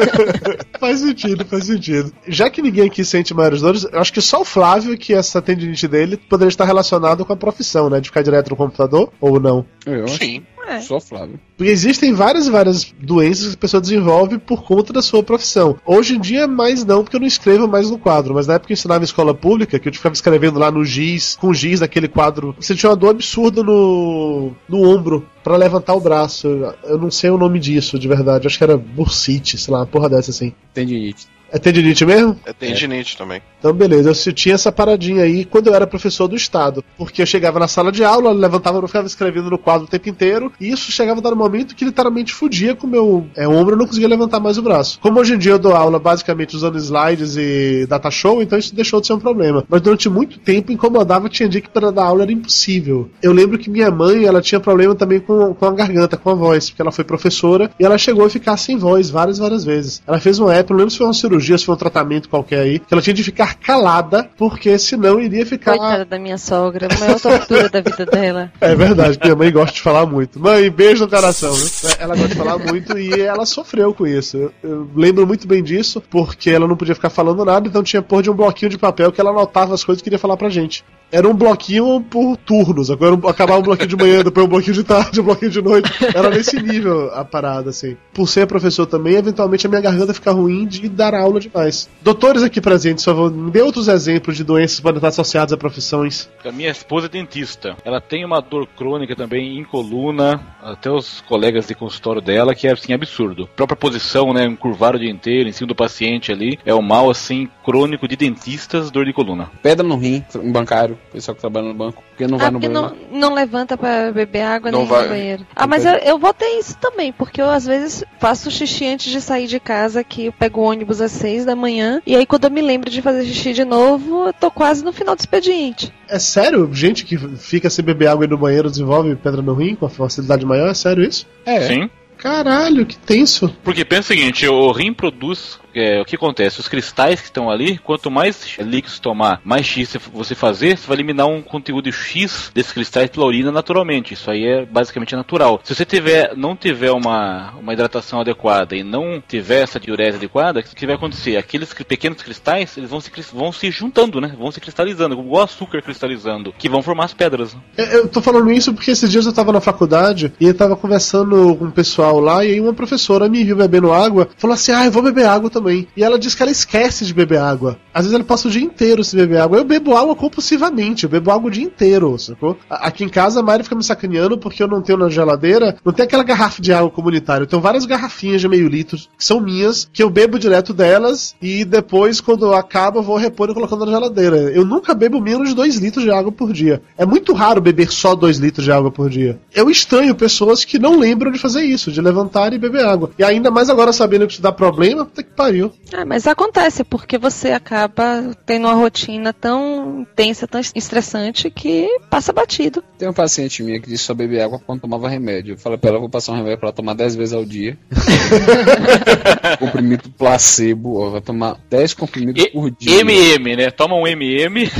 faz sentido, faz sentido. Já que ninguém aqui sente maiores dores, eu acho que só o Flávio, que essa tendinite dele, poderia estar relacionado com a profissão, né? De ficar direto no computador, ou não. Eu acho. Sim. É. Só Flávio. Porque existem várias e várias doenças que a pessoa desenvolve por conta da sua profissão. Hoje em dia, mais não, porque eu não escrevo mais no quadro. Mas na época que eu ensinava em escola pública, que eu ficava escrevendo lá no giz, com giz naquele quadro, você tinha uma dor absurda no, no ombro pra levantar o braço. Eu, eu não sei o nome disso, de verdade. Acho que era bursite, sei lá, uma porra dessa assim. Tendinite. É tendinite mesmo? É tendinite também. Então, beleza, eu tinha essa paradinha aí quando eu era professor do Estado. Porque eu chegava na sala de aula, levantava, eu ficava escrevendo no quadro o tempo inteiro, e isso chegava a dar um momento que literalmente fudia com o meu é, ombro, eu não conseguia levantar mais o braço. Como hoje em dia eu dou aula basicamente usando slides e data show, então isso deixou de ser um problema. Mas durante muito tempo incomodava, tinha dia que para dar aula era impossível. Eu lembro que minha mãe, ela tinha problema também com, com a garganta, com a voz, porque ela foi professora, e ela chegou a ficar sem voz várias, várias vezes. Ela fez uma época, não lembro se foi uma cirurgia cirurgia, se foi um tratamento qualquer aí, que ela tinha de ficar calada, porque senão iria ficar. Coitada da minha sogra, a maior tortura da vida dela. É verdade, minha mãe gosta de falar muito. Mãe, beijo no coração, né? Ela gosta de falar muito e ela sofreu com isso. Eu, eu lembro muito bem disso, porque ela não podia ficar falando nada, então tinha pôr de um bloquinho de papel que ela anotava as coisas que queria falar pra gente. Era um bloquinho por turnos, agora acabava um bloquinho de manhã, depois um bloquinho de tarde, um bloquinho de noite. Era nesse nível a parada, assim. Por ser professor também, eventualmente a minha garganta fica ruim de dar aula demais. Doutores aqui presentes, só vou me dê outros exemplos de doenças que podem estar associadas a profissões. A minha esposa é dentista. Ela tem uma dor crônica também em coluna, até os colegas de consultório dela, que é assim absurdo. A própria posição, né, encurvar o dia inteiro em cima do paciente ali, é o mal assim crônico de dentistas, dor de coluna. Pedra no rim, um bancário, pessoal que trabalha no banco, porque não vai Ah, no porque banheiro. não, não levanta pra beber água Não nem vai. no banheiro. Ah, mas eu, eu vou ter isso também, porque eu às vezes faço xixi antes de sair de casa, que eu pego o ônibus às seis da manhã, e aí quando eu me lembro de fazer xixi de novo, eu tô quase no final do expediente. É sério? Gente que fica sem beber água e no banheiro desenvolve pedra no rim com facilidade maior? É sério isso? É. Sim. Caralho, que tenso. Porque pensa o seguinte, o rim produz. É, o que acontece? Os cristais que estão ali, quanto mais líquidos tomar, mais X você fazer, você vai eliminar um conteúdo X desses cristais pela urina naturalmente. Isso aí é basicamente natural. Se você tiver, não tiver uma, uma hidratação adequada e não tiver essa diurese adequada, o que vai acontecer? Aqueles pequenos cristais, eles vão se, vão se juntando, né? Vão se cristalizando, igual açúcar cristalizando, que vão formar as pedras. né? É, Eu tô falando isso porque esses dias eu tava na faculdade e eu tava conversando com o pessoal lá e aí uma professora me viu bebendo água, falou assim: "Ah, eu vou beber água também". E ela disse que ela esquece de beber água. Às vezes ela passa o dia inteiro sem beber água. Eu bebo água compulsivamente, eu bebo água o dia inteiro, sacou? Aqui em casa a Mari fica me sacaneando porque eu não tenho na geladeira, não tem aquela garrafa de água comunitária, eu tenho várias garrafinhas de meio litro que são minhas, que eu bebo direto delas e depois quando acaba eu vou repor e colocando na geladeira. Eu nunca bebo menos de 2 litros de água por dia. É muito raro beber só 2 litros de água por dia. Eu estranho pessoas que não lembram de fazer isso, de levantar e beber água. E ainda mais agora sabendo que isso dá problema, puta que pariu. Ah, mas acontece, porque você acaba tendo uma rotina tão intensa, tão estressante, que passa batido. Tem um paciente minha que disse só beber água quando tomava remédio. Eu falei pra ela, vou passar um remédio pra ela tomar 10 vezes ao dia. comprimido placebo, ó, vai tomar 10 comprimidos por dia. MM, né? Toma um MM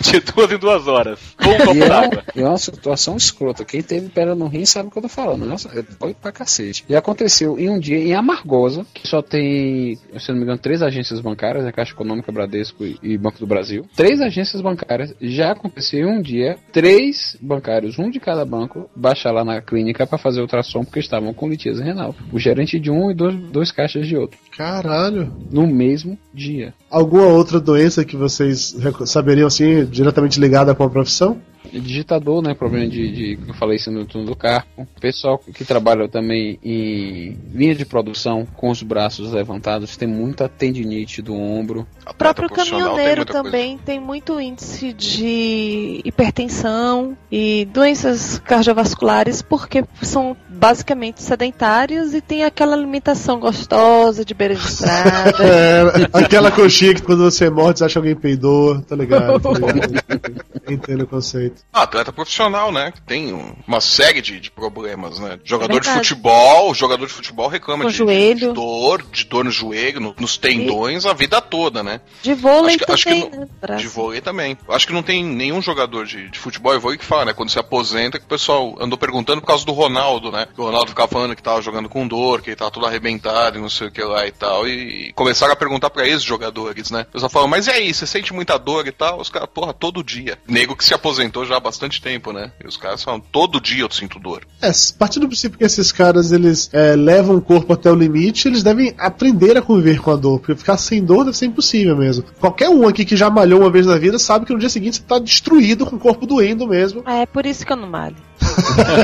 de duas em duas horas. Com um E copo é, d'água. é uma situação escrota. Quem teve pedra no rim sabe o que eu tô falando. Nossa, é doido pra cacete. E aconteceu em um dia em Amargosa, que só tem, se não me engano, três agências bancárias, a Caixa Econômica, Bradesco e, Banco do Brasil. Três agências bancárias. Já aconteceu um dia, três bancários, um de cada banco, baixar lá na clínica pra fazer ultrassom porque estavam com litíase renal. O gerente de um e dois, dois caixas de outro. Caralho. No mesmo dia. Alguma outra doença que vocês saberiam assim, diretamente ligada com a profissão? Digitador, né? Problema de, de eu falei isso no turno do carpo. Pessoal que trabalha também em linha de produção com os braços levantados tem muita tendinite do ombro. O próprio caminhoneiro também tem muito índice de hipertensão e doenças cardiovasculares porque são basicamente sedentários e tem aquela alimentação gostosa de beira de estrada. É, aquela coxinha que quando você morde, você acha que alguém peidou, tá ligado? Tá ligado? Entendo o conceito. Ah, atleta profissional, né? Que tem um- uma série de, de problemas, né? Jogador de verdade. futebol, jogador de futebol reclama de, de dor, de dor no joelho, no- nos tendões a vida toda, né? De vôlei Acho que- acho que também, não- né? De vôlei também. Acho que não tem nenhum jogador de, de futebol e vôlei que fala, né? Quando se aposenta, que o pessoal andou perguntando por causa do Ronaldo, né? Que o Ronaldo ficava falando que tava jogando com dor, que ele tava todo arrebentado e não sei o que lá e tal. E começaram a perguntar pra esses jogadores, né? O pessoal falou, mas e aí, você sente muita dor e tal? Os caras, porra, todo dia. Nego que se aposentou já há bastante tempo, né? E os caras falam, todo dia eu sinto dor. É, partindo do princípio que esses caras eles é, levam o corpo até o limite, eles devem aprender a conviver com a dor, porque ficar sem dor deve ser impossível mesmo. Qualquer um aqui que já malhou uma vez na vida sabe que no dia seguinte você tá destruído com o corpo doendo mesmo. É por isso que eu não malho.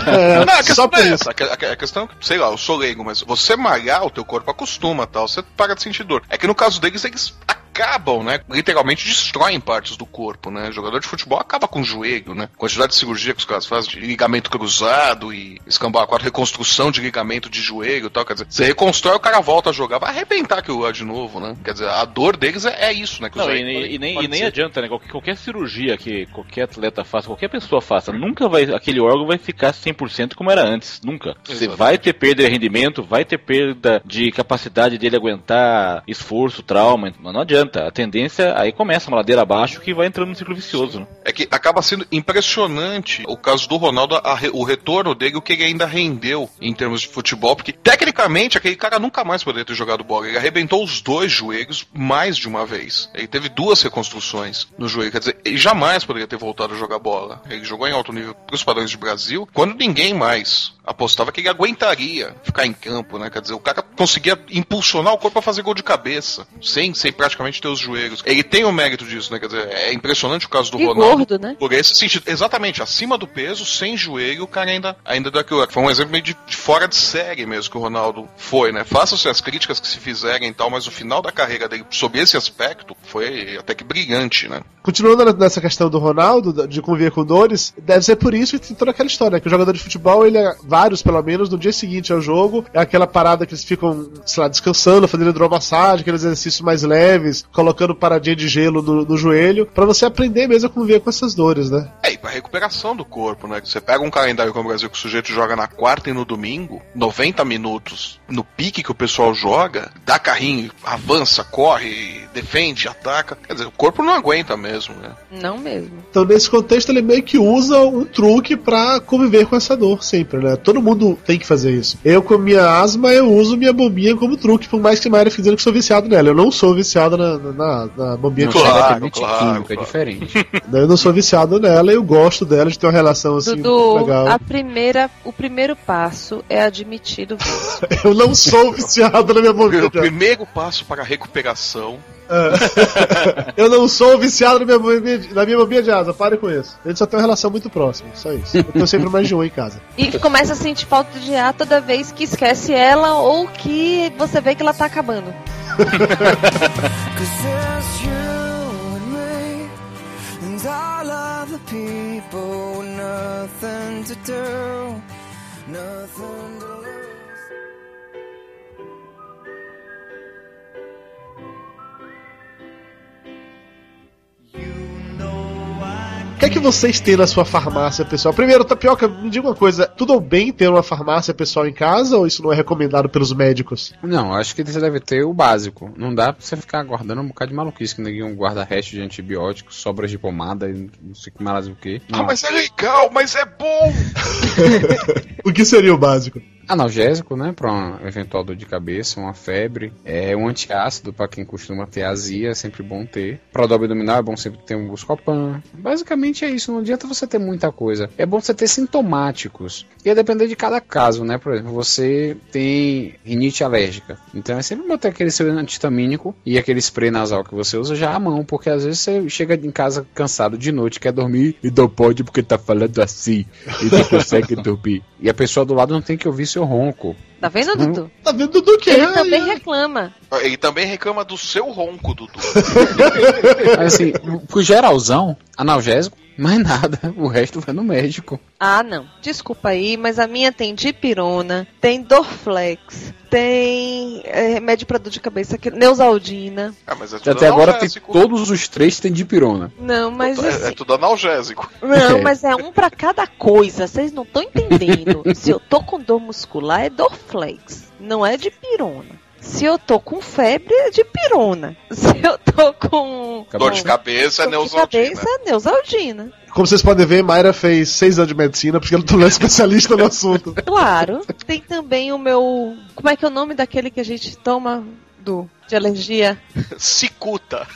É, não, a questão só por não é isso. essa. A, que- a questão é que, sei lá, eu sou leigo, mas você malhar, o teu corpo acostuma tal, você para de sentir dor. É que no caso deles, eles acabam, né? Literalmente destroem partes do corpo, né? jogador de futebol acaba com o joelho, né? Quantidade de cirurgia que os caras fazem, de ligamento cruzado e escambau quatro, reconstrução de ligamento de joelho e tal. Quer dizer, você reconstrói, o cara volta a jogar, vai arrebentar aquilo lá de novo, né? Quer dizer, a dor deles é, é isso, né? Que Não, e, nem- e nem, e nem adianta, né? Qualquer, qualquer cirurgia que qualquer atleta faça, qualquer pessoa faça, nunca vai. Aquele órgão vai ficar 100% como era antes. Nunca. Você vai ter perda de rendimento, vai ter perda de capacidade dele aguentar esforço, trauma. Mas não adianta. A tendência aí começa uma ladeira abaixo que vai entrando no ciclo vicioso. Né? É que acaba sendo impressionante o caso do Ronaldo, a o retorno dele, o que ele ainda rendeu em termos de futebol, porque tecnicamente aquele cara nunca mais poderia ter jogado bola. Ele arrebentou os dois joelhos mais de uma vez. Ele teve duas reconstruções no joelho, quer dizer, ele jamais poderia ter voltado a jogar bola. Ele jogou em alto nível para os padrões de Brasil, quando ninguém mais apostava que ele aguentaria ficar em campo, né? Quer dizer, o cara conseguia impulsionar o corpo a fazer gol de cabeça, sem, sem praticamente ter os joelhos. Ele tem o mérito disso, né? Quer dizer, é impressionante o caso do E Ronaldo. gordo, né? Por esse sentido, exatamente, acima do peso, sem joelho, o cara ainda, ainda deu aquilo. Foi um exemplo meio de, de fora de série mesmo que o Ronaldo foi, né? Façam-se as críticas que se fizerem e tal, mas o final da carreira dele, sob esse aspecto, foi até que brilhante, né? Continuando nessa questão do Ronaldo, de conviver com dores, deve ser por isso que tem toda aquela história, né? que o jogador de futebol, ele é, vários pelo menos, no dia seguinte ao jogo, é aquela parada que eles ficam, sei lá, descansando, fazendo hidromassagem, aqueles exercícios mais leves, colocando paradinha de gelo no, no joelho, pra você aprender mesmo a conviver com essas dores, né? É, pra recuperação do corpo, né? Você pega um calendário como o Brasil que o sujeito joga na quarta e no domingo, 90 minutos, no pique que o pessoal joga, dá carrinho, avança, corre, defende, ataca. Quer dizer, o corpo não aguenta mesmo, né? Não mesmo. Então, nesse contexto, ele meio que usa um truque pra conviver com essa dor sempre, né? Todo mundo tem que fazer isso. Eu, com minha asma, eu uso minha bombinha como truque, por mais que a Mayra fique dizendo que sou viciado nela. Eu não sou viciado na, na, na bombinha Não, que é Claro, claro, químico, claro. é diferente. Eu não sou viciado nela, eu gosto dela, de ter uma relação assim Dudu, legal. a primeira, o primeiro passo é admitir o vício. Eu não sou viciado na minha bombinha. O primeiro passo para a recuperação É. eu não sou viciado na minha, bombinha, na minha bombinha de asa, pare com isso. A gente só tem uma relação muito próxima, só isso. Eu tenho sempre mais de um em casa. E começa a sentir falta de ar toda vez que esquece ela ou que você vê que ela tá acabando. The people, nothing to do, nothing to que é que vocês têm na sua farmácia, pessoal? Primeiro, Tapioca, me diga uma coisa: tudo bem ter uma farmácia pessoal em casa ou isso não é recomendado pelos médicos? Não, acho que você deve ter o básico. Não dá pra você ficar guardando um bocado de maluquice, que ninguém guarda resto de antibióticos, sobras de pomada e não sei que mais o que. Ah, mas é legal, mas é bom! O que seria o básico? Analgésico, né, pra um eventual dor de cabeça, uma febre. É um antiácido pra quem costuma ter azia, é sempre bom ter. Pra dor abdominal é bom sempre ter um Buscopan. Basicamente é isso, não adianta você ter muita coisa. É bom você ter sintomáticos. E é depender de cada caso, né? Por exemplo, você tem rinite alérgica. Então é sempre bom ter aquele seu antihistamínico e aquele spray nasal que você usa já à mão, porque às vezes você chega em casa cansado de noite, quer dormir e não pode porque tá falando assim e não consegue dormir. E a pessoa do lado não tem que ouvir seu ronco. Tá vendo, Dudu? Tá vendo do que? Ele também reclama. Ele também reclama do seu ronco, Dudu. Mas assim, pro geralzão, analgésico, mais nada. O resto vai no médico. Ah, não. Desculpa aí, mas a minha tem dipirona, tem Dorflex, tem é, remédio pra dor de cabeça, que- Neusaldina. Ah, mas é tudo Até agora tem todos os três tem dipirona. Não, mas É, é assim, tudo analgésico. Não, mas é um pra cada coisa. Vocês não estão entendendo. Se eu tô com dor muscular, é Dorflex. Não é de pirona. Se eu tô com febre, é de pirona. Se eu tô com. Dor de cabeça é dor de Neusaldina. cabeça, é Neusaldina. Como vocês podem ver, Mayra fez seis anos de medicina porque ela tornou especialista no assunto. Claro. Tem também o meu. Como é que é o nome daquele que a gente toma do de alergia? Cicuta.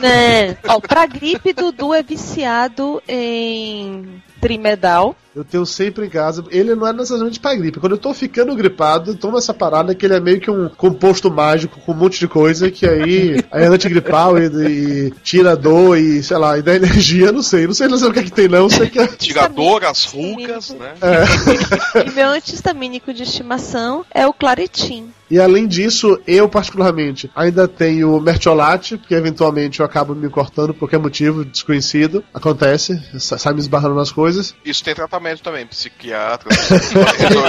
Né? Ó, pra gripe, Dudu é viciado em Trimedal. Eu tenho sempre em casa. Ele não é necessariamente pra gripe. Quando eu tô ficando gripado, eu tomo essa parada que ele é meio que um composto mágico com um monte de coisa que aí é antigripal e, e tira dor e, sei lá, e dá energia, não sei. Não sei, não sei o que, é que tem, não. Sei que é. Tira dor, as rugas, né? É. E meu antistamínico de estimação é o Claritin. E além disso, eu particularmente ainda tenho mertiolate, porque eventualmente eu acabo me cortando por qualquer motivo desconhecido. Acontece, sa- sai me esbarrando nas coisas. Isso tem tratamento também, psiquiatra.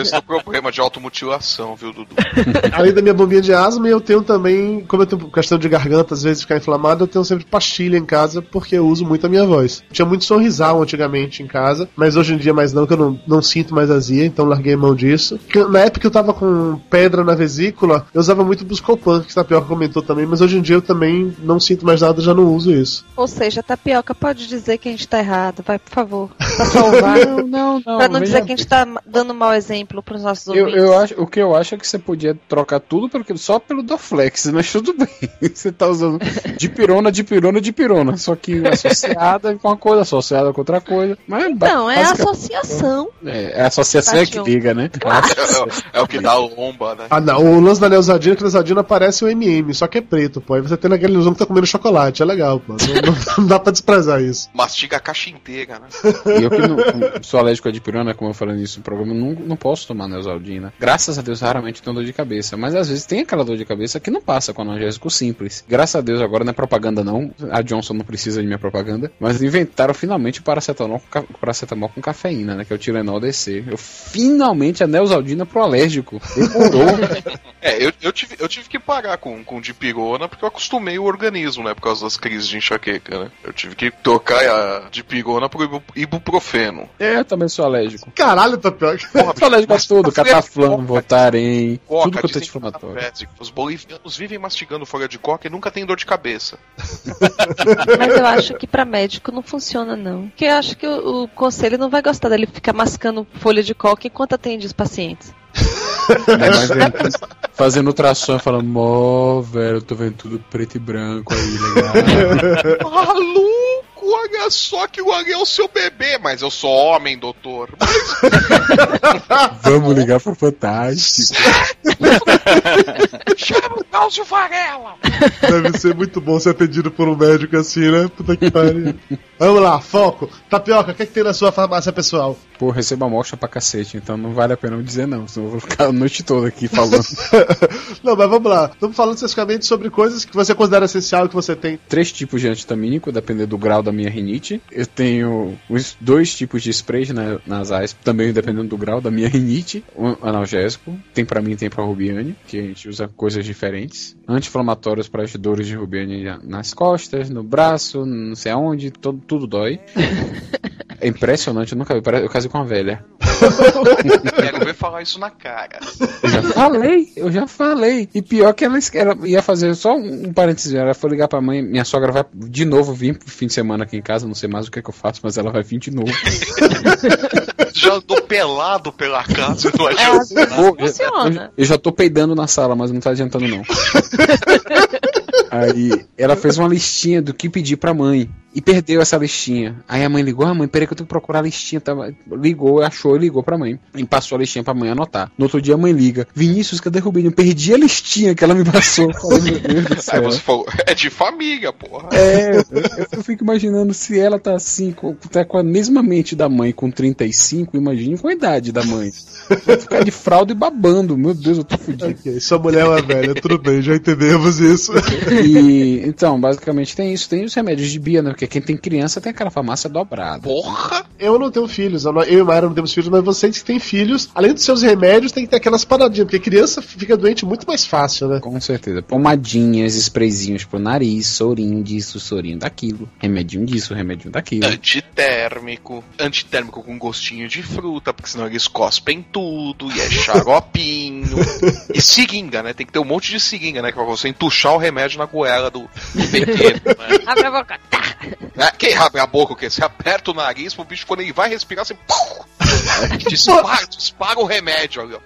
Esse problema de automutilação, viu, Dudu? Além da minha bombinha de asma, eu tenho também, como eu tenho questão de garganta, às vezes ficar inflamado, eu tenho sempre pastilha em casa, porque eu uso muito a minha voz. Tinha muito sorrisal antigamente em casa, mas hoje em dia mais não, que eu não, não sinto mais azia, então larguei mão disso. Que Na época eu tava com pedra na vesícula, eu usava muito Buscopan, que o Tapioca comentou também, mas hoje em dia eu também não sinto mais nada, já não uso isso. Ou seja, Tapioca pode dizer que a gente tá errado, vai, por favor. Pra salvar. Não, não, não. pra não dizer que a gente tá dando mau exemplo pros nossos Eu, ouvintes. eu acho, o que eu acho é que você podia trocar tudo pelo, só pelo Dorflex, mas tudo bem. Você tá usando dipirona, dipirona, dipirona. Só que associada com uma coisa, associada com outra coisa. Mas Então, é associação. É, é a associação é que liga, né? É, é o que dá lomba, né? Ah, não, o lance da Neusadina é que a Neusadina parece o MM, só que é preto, pô. Aí você tem aquele ilusão que tá comendo chocolate, é legal, pô. Não, não- não dá pra desprezar isso. Mastiga a caixa inteira, né? E eu que não, sou alérgico a dipirona, como eu falei nisso no programa, não, não posso tomar Neosaldina. Graças a Deus, raramente tenho dor de cabeça. Mas às vezes tem aquela dor de cabeça que não passa com analgésico simples. Graças a Deus, agora não é propaganda não. A Johnson não precisa de minha propaganda. Mas inventaram finalmente o paracetamol com, paracetamol com cafeína, né? Que é o Tilenol DC. Eu finalmente a Neosaldina pro alérgico. Demorou. É, eu, eu, tive, eu tive que parar com, com dipirona porque eu acostumei o organismo, né? Por causa das crises de enxaqueca, né? Eu tive que trocar a dipirona pro ibu- ibuprofeno. é, eu também sou alérgico. Caralho, Tapioca. Porra, Sou alérgico a tudo. Coca, Votarem, tudo quanto é que inflamatório. tá. Os bolivianos vivem mastigando folha de coca e nunca tem dor de cabeça. Mas eu acho que pra médico não funciona, não. Porque eu acho que o, o conselho não vai gostar dele ficar mascando folha de coca enquanto atende os pacientes. É, fazendo ultrassom e falando, mó, velho, eu tô vendo tudo preto e branco aí, legal. Maluco, olha só que o Ari é o seu bebê, mas eu sou homem, doutor. Vamos ligar pro Fantástico. Chama o Cláudio Varela! Deve ser muito bom ser atendido por um médico assim, né? Puta que pariu. Vamos lá, foco. Tapioca, o que, é que tem na sua farmácia pessoal? Pô, recebo amostra pra cacete, então não vale a pena eu dizer não, senão eu vou ficar a noite toda aqui falando. Não, mas vamos lá. Estamos falando especificamente sobre coisas que você considera essencial e que você tem. Três tipos de antitamínico, dependendo do grau da minha rinite. Eu tenho os dois tipos de sprays na- nasais, também dependendo do grau da minha rinite. Um analgésico, tem pra mim, tem pra Rubiane, que a gente usa coisas diferentes. Anti-inflamatórios para as dores de Rubiane nas costas, no braço, não sei aonde, todo, tudo dói. É impressionante, eu nunca vi, parece- eu casei com uma velha. Quero ver falar isso na cara. Eu já falei, eu já falei. E pior que ela, ela ia fazer só um, um parênteses. Ela foi ligar pra mãe. Minha sogra vai de novo vir pro fim de semana aqui em casa. Não sei mais o que, é que eu faço, mas ela vai vir de novo. Já andou pelado pela casa, não É, eu, funciona. eu já tô peidando na sala, mas não tá adiantando não. Aí ela fez uma listinha do que pedir pra mãe. E perdeu essa listinha. Aí a mãe ligou, ah mãe, peraí que eu tenho que procurar a listinha. Tava... Ligou, achou e ligou pra mãe. E passou a listinha pra mãe anotar. No outro dia a mãe liga. Vinícius, cadê Rubinho? Eu perdi a listinha que ela me passou. Falei, meu Deus do Aí céu. você falou, é de família, porra. É, eu, eu fico imaginando se ela tá assim, com, tá com a mesma mente da mãe com 35, imagine com a idade da mãe. Vai ficar de fralda e babando, meu Deus, eu tô fudido. Ok, sua mulher é uma velha, tudo bem, já entendemos isso. E, então, basicamente tem isso, tem os remédios de Bia, né? Porque quem tem criança tem aquela farmácia dobrada. Porra! Eu não tenho filhos, eu, não- eu e Mayra não temos filhos, mas vocês que têm filhos, além dos seus remédios, tem que ter aquelas paradinhas, porque criança fica doente muito mais fácil, né? Com certeza. Pomadinhas, sprayzinhos pro nariz, sorinho disso, sorinho daquilo. Remedinho disso, remedinho daquilo. Antitérmico. Antitérmico com gostinho de fruta, porque senão eles cospem tudo, e é xaropinho. e seringa, né? Tem que ter um monte de seringa, né? Pra você entuchar o remédio na goela do pequeno, né? Abre a boca. Tá. É, Quem abre a boca, o quê? Você aperta o nariz pro bicho, quando ele vai respirar, você. pum! Dispara, dispara o remédio. ali.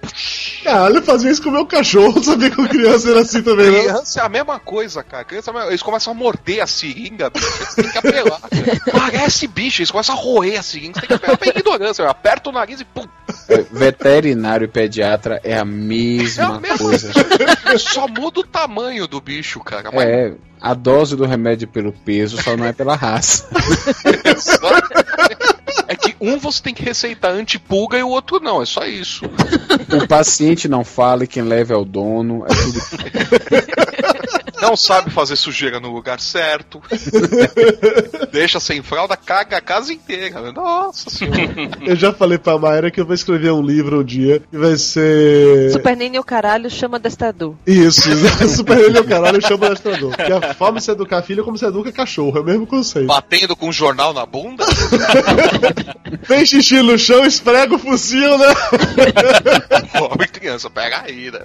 Caralho, eu fazia isso com o meu cachorro, sabia que com criança era assim também, não. Criança é a mesma coisa, cara. Criança é mesma- Eles começam a morder a seringa, bicho. Você tem que apelar. cara. Parece bicho, eles começam a roer a seringa. Você tem que apelar pra ignorância. Aperta o nariz e pum. É, Veterinário e pediatra é a É a mesma mesma coisa. Só muda o tamanho do bicho, cara. Mas É, a dose do remédio pelo peso só não é pela raça. é que um você tem que receitar antipulga e o outro não. É só isso. O paciente não fala e quem leva é o dono. É tudo Não sabe fazer sujeira no lugar certo. Deixa sem fralda, caga a casa inteira. Nossa senhora. Eu já falei pra Mayra que eu vou escrever um livro um dia que vai ser. Super Nene o caralho chama destador. Isso, Super é o caralho chama o astrador. Que a forma de se educar filho é como se educa cachorro, é o mesmo conceito. Batendo com um jornal na bunda? Fez xixi no chão, esfrega o fuzil, né? Pobre criança, pega aí, né?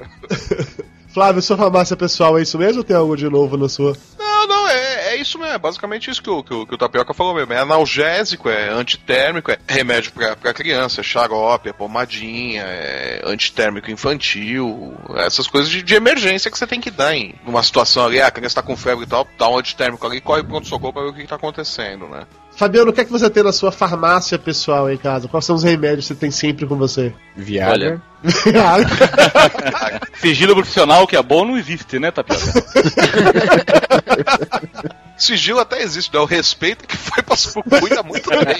Flávio, sua farmácia pessoal é isso mesmo ou tem algo de novo na sua? Não, não, é, é isso mesmo. É basicamente isso que o, que, o, que o Tapioca falou mesmo. É analgésico, é antitérmico, é remédio pra, pra criança, é xarope, é pomadinha, é antitérmico infantil, essas coisas de, de emergência que você tem que dar em numa situação ali, ah, a criança tá com febre e tal, dá um antitérmico ali, corre pro pronto-socorro pra ver o que, que tá acontecendo, né? Fabiano, o que é que você tem na sua farmácia pessoal em casa? Quais são os remédios que você tem sempre com você? Viagra. Sigilo profissional que é bom não existe, né, Tapioca? Sigilo até existe, né? O respeito que foi pra cuida muito bem. né?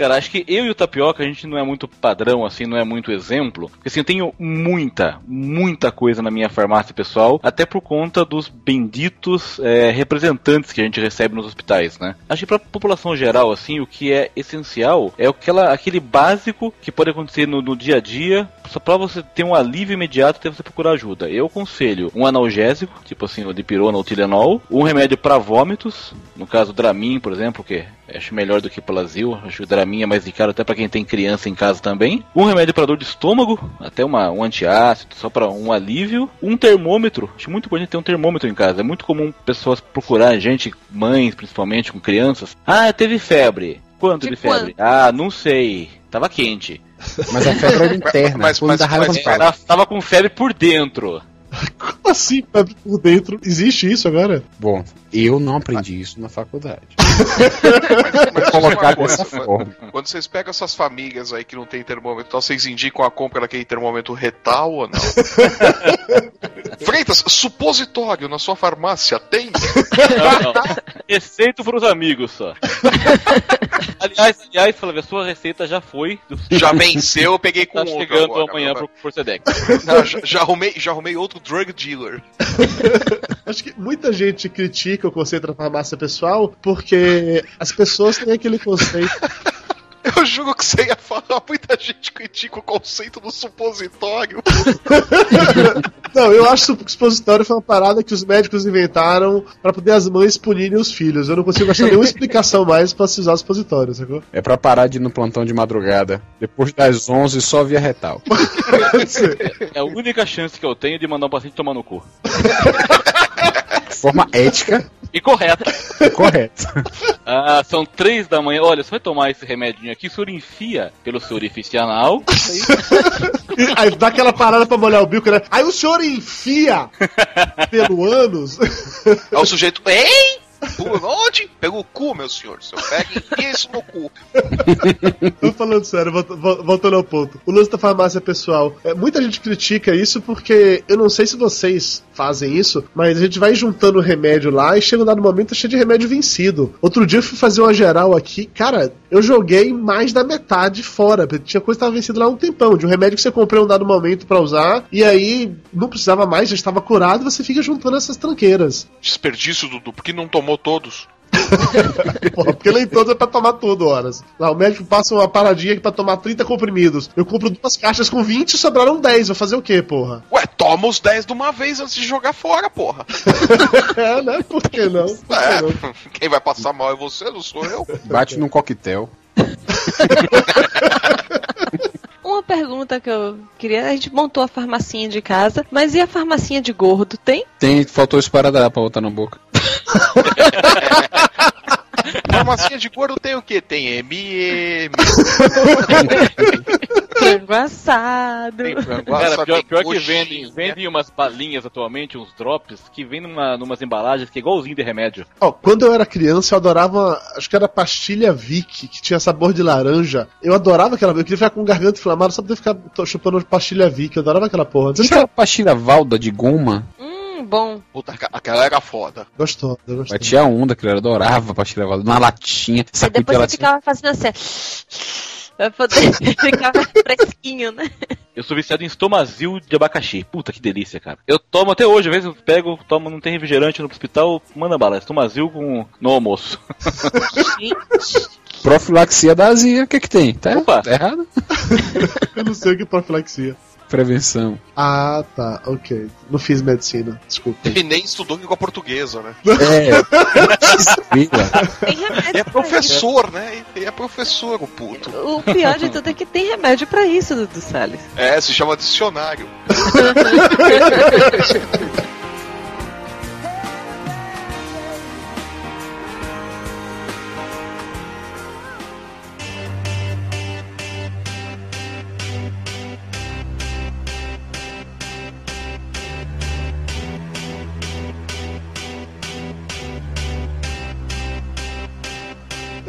Cara, acho que eu e o Tapioca, a gente não é muito padrão, assim, não é muito exemplo. Porque assim, eu tenho muita, muita coisa na minha farmácia pessoal, até por conta dos benditos é, representantes que a gente recebe nos hospitais, né? Acho que pra população geral, assim, o que é essencial é aquela, aquele básico que pode acontecer no, no dia a dia, só pra você ter um alívio imediato até você procurar ajuda. Eu aconselho um analgésico, tipo assim, o dipirona ou Tilenol, um remédio pra vômitos, no caso Dramin, por exemplo, que acho melhor do que Pelazil, acho que o Dramin é mais indicado até pra quem tem criança em casa também. Um remédio pra dor de estômago, até uma, um antiácido, só pra um alívio. Um termômetro, acho muito importante ter um termômetro em casa. É muito comum pessoas procurar, gente, mães principalmente, com crianças. Ah, teve febre. Quanto de, De febre? Ah, não sei. Tava quente. Mas a febre era interna. Mas- quando mas- mas- não fala. Ela tava com febre por dentro. Como assim, febre por dentro? Existe isso agora? Bom, eu não aprendi isso na faculdade. Mas colocar uma dessa coisa, forma. Quando vocês pegam essas famílias aí que não tem termômetro, então vocês indicam a compra daquele termômetro retal ou não? Freitas, supositório na sua farmácia tem? Não, não. Receita pros amigos só. aliás, aliás, Flávio, a sua receita já foi. Já venceu, eu peguei com Tá outro chegando agora, amanhã Sedex. Não, já, já arrumei, já arrumei outro drug dealer. Acho que muita gente critica o conceito da farmácia pessoal porque as pessoas têm aquele conceito. Eu juro que você ia falar, muita gente critica o conceito do supositório. Não, eu acho que o supositório foi uma parada que os médicos inventaram pra poder as mães punirem os filhos. Eu não consigo achar nenhuma explicação mais pra se usar supositório, sacou? É pra parar de ir no plantão de madrugada. Depois das 11, só via retal. É a única chance que eu tenho de mandar um paciente tomar no cu. De forma ética E correta. correta. Ah, são três da manhã. Olha, você vai tomar esse remedinho aqui, o senhor enfia pelo seu orifício anal. E Aí dá aquela parada pra molhar o bico, né? Aí o senhor enfia pelo ânus. Aí o sujeito, ei! Onde? Pelo cu, meu senhor. O senhor pega e isso no cu. Tô falando sério, volta- vol- voltando ao ponto. O lance da farmácia pessoal. É, muita gente critica isso porque eu não sei se vocês fazem isso, mas a gente vai juntando o remédio lá e chega um dado momento tá cheio de remédio vencido. Outro dia eu fui fazer uma geral aqui, cara, eu joguei mais da metade fora. porque Tinha coisa que tava vencida lá há um tempão, de um remédio que você comprou um dado momento pra usar, e aí não precisava mais, já estava curado, você fica juntando essas tranqueiras. Desperdício, Dudu, porque não tomou todos. Porra, porque nem todos é pra tomar tudo, horas. Lá, o médico passa uma paradinha aqui pra tomar 30 comprimidos. Eu compro duas caixas com 20 e sobraram 10. Vou fazer o quê, porra? Ué, toma os 10 de uma vez antes de jogar fora, porra. é, né? Por que não? Por que É, não? quem vai passar mal é você, não sou eu. Bate num coquetel. Uma pergunta que eu queria. A gente montou a farmacinha de casa, mas e a farmacinha de gordo? Tem? Tem, faltou esparadrapo pra botar na boca. farmacinha de gordo tem o quê? Tem MM, Frango assado. tem frango Cara, assado, pior, tem pior que vendem, vendem umas balinhas atualmente, uns drops, que vem numa, numas embalagens que é igualzinho de remédio. Ó, quando eu era criança, eu adorava. Acho que era pastilha Vic, que tinha sabor de laranja. Eu adorava aquela. Eu queria ficar com garganta inflamada só pra ficar to- chupando pastilha Vic. Eu adorava aquela porra. Você Aquela pastilha valda de goma, bom. Puta, aquela era foda. gostou, eu gostei. batia onda, que eu adorava a pastilha valda, na latinha, Aí sacudia depois você ficava fazendo assim. Pra poder ficar fresquinho, né? Eu sou viciado em estomazil de abacaxi. Puta que delícia, cara. Eu tomo até hoje, às vezes eu pego, tomo, não tem refrigerante no hospital, manda bala. Estomazil com, no almoço. Gente. Profilaxia da azia, o que que tem? Tá, Opa. tá errado? Eu não sei o que é profilaxia. Prevenção. Ah, tá, ok. Não fiz medicina, desculpa. E nem estudou língua portuguesa, né? É, vírgula. Tem remédio É pra professor, né? E é professor, o puto. O pior de tudo é que tem remédio pra isso, Dudu Salles. É, se chama dicionário.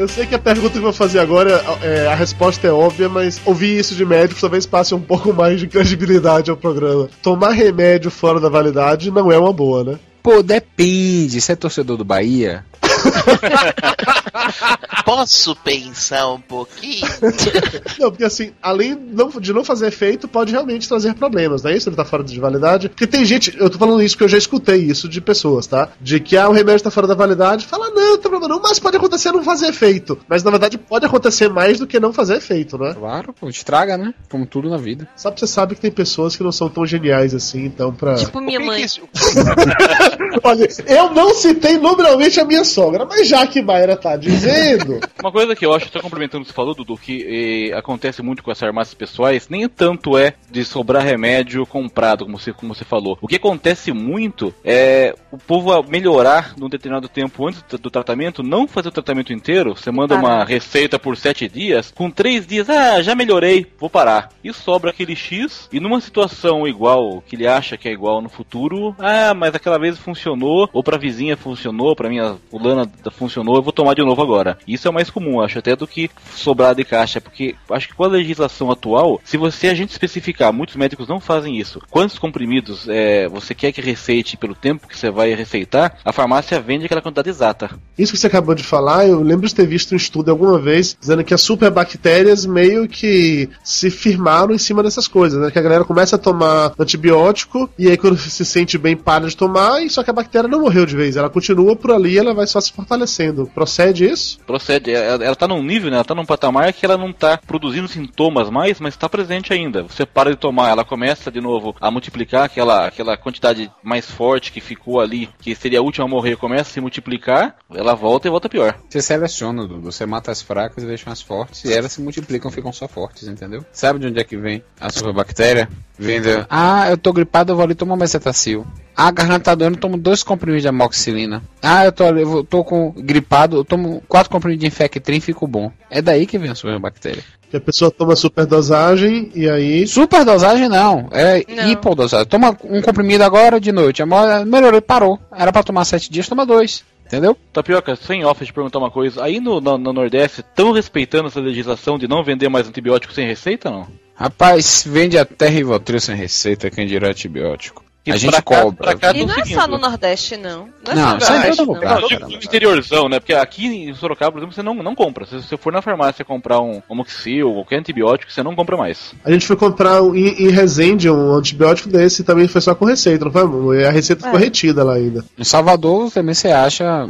Eu sei que a pergunta que eu vou fazer agora, é, a resposta é óbvia, mas ouvir isso de médico talvez passe um pouco mais de credibilidade ao programa. Tomar remédio fora da validade não é uma boa, né? Pô, depende. Você é torcedor do Bahia? Posso pensar um pouquinho? Não, porque assim, além de não fazer efeito, pode realmente trazer problemas, não é isso? Ele tá fora de validade. Porque tem gente, eu tô falando isso porque eu já escutei isso de pessoas, tá? De que ah, o remédio tá fora da validade, fala, não, não tem problema não, mas pode acontecer não fazer efeito. Mas na verdade pode acontecer mais do que não fazer efeito, né? Claro, pô, estraga, né? Como tudo na vida. Só pra você sabe que tem pessoas que não são tão geniais assim, então pra. Tipo minha que que mãe. Olha, eu não citei nominalmente a minha sogra, mas já que Mayra tá dizendo. Uma coisa que eu acho, até complementando o que você falou, Dudu, que eh, acontece muito com essas farmácias pessoais, nem tanto é de sobrar remédio comprado, como você, como você falou. O que acontece muito é o povo a melhorar num determinado tempo antes do, tratamento, não fazer o tratamento inteiro. Você manda uma Parar. receita por sete dias, com três dias, ah, já melhorei, vou parar. E sobra aquele X, e numa situação igual, que ele acha que é igual no futuro, ah, mas aquela vez funcionou, ou pra vizinha funcionou, pra minha fulana funcionou, eu vou tomar de novo agora. Isso é mais comum, acho, até do que sobrar de caixa, porque acho que com a legislação atual, se você a gente especificar, muitos médicos não fazem isso. Quantos comprimidos é, você quer que receite pelo tempo que você vai receitar, a farmácia vende aquela quantidade exata. Isso que você acabou de falar, eu lembro de ter visto um estudo alguma vez dizendo que as superbactérias meio que se firmaram em cima dessas coisas, né? Que a galera começa a tomar antibiótico e aí quando se sente bem para de tomar, e só que a bactéria não morreu de vez, ela continua por ali, ela vai só se fortalecendo. Procede isso? Procede, ela, ela tá num nível, né? Ela tá num patamar que ela não tá produzindo sintomas mais, mas tá presente ainda. Você para de tomar, ela começa de novo a multiplicar aquela, aquela quantidade mais forte que ficou ali, que seria a última a morrer, começa a se multiplicar, ela volta e volta pior. Você seleciona, Dudu. Você mata as fracas e deixa as fortes. E elas se multiplicam, ficam só fortes, entendeu? Sabe de onde é que vem a superbactéria? Vem da... Ah, eu tô gripado, eu vou ali tomar mais cetacil. Ah, a garganta tá doendo, eu tomo dois comprimidos de amoxicilina. Ah, eu tô, ali, eu tô com gripado, eu tomo quatro comprimidos de infectrim e fico bom. É daí que vem a superbactéria. Que a pessoa toma superdosagem e aí. Superdosagem não, é Não. hipodosagem. Toma um comprimido agora de noite, melhorou, parou. Era pra tomar sete dias, toma dois. Entendeu? Tapioca, sem off de perguntar uma coisa, aí no, no, no Nordeste estão respeitando essa legislação de não vender mais antibiótico sem receita, não? Rapaz, vende até Rivotril sem receita, quem dirá antibiótico. Que a gente cá- cobra. cá E não é só no Nordeste, não. Não é Não, só no é Nordeste, lugar. Não, tipo, no interiorzão, né? Porque aqui em Sorocaba, por exemplo, você não, não compra. Se você for na farmácia comprar um Amoxil ou qualquer antibiótico, você não compra mais. A gente foi comprar um- em, em Resende um antibiótico desse e também foi só com receita, não foi? E a receita ficou É. retida lá ainda. Em Salvador também você acha,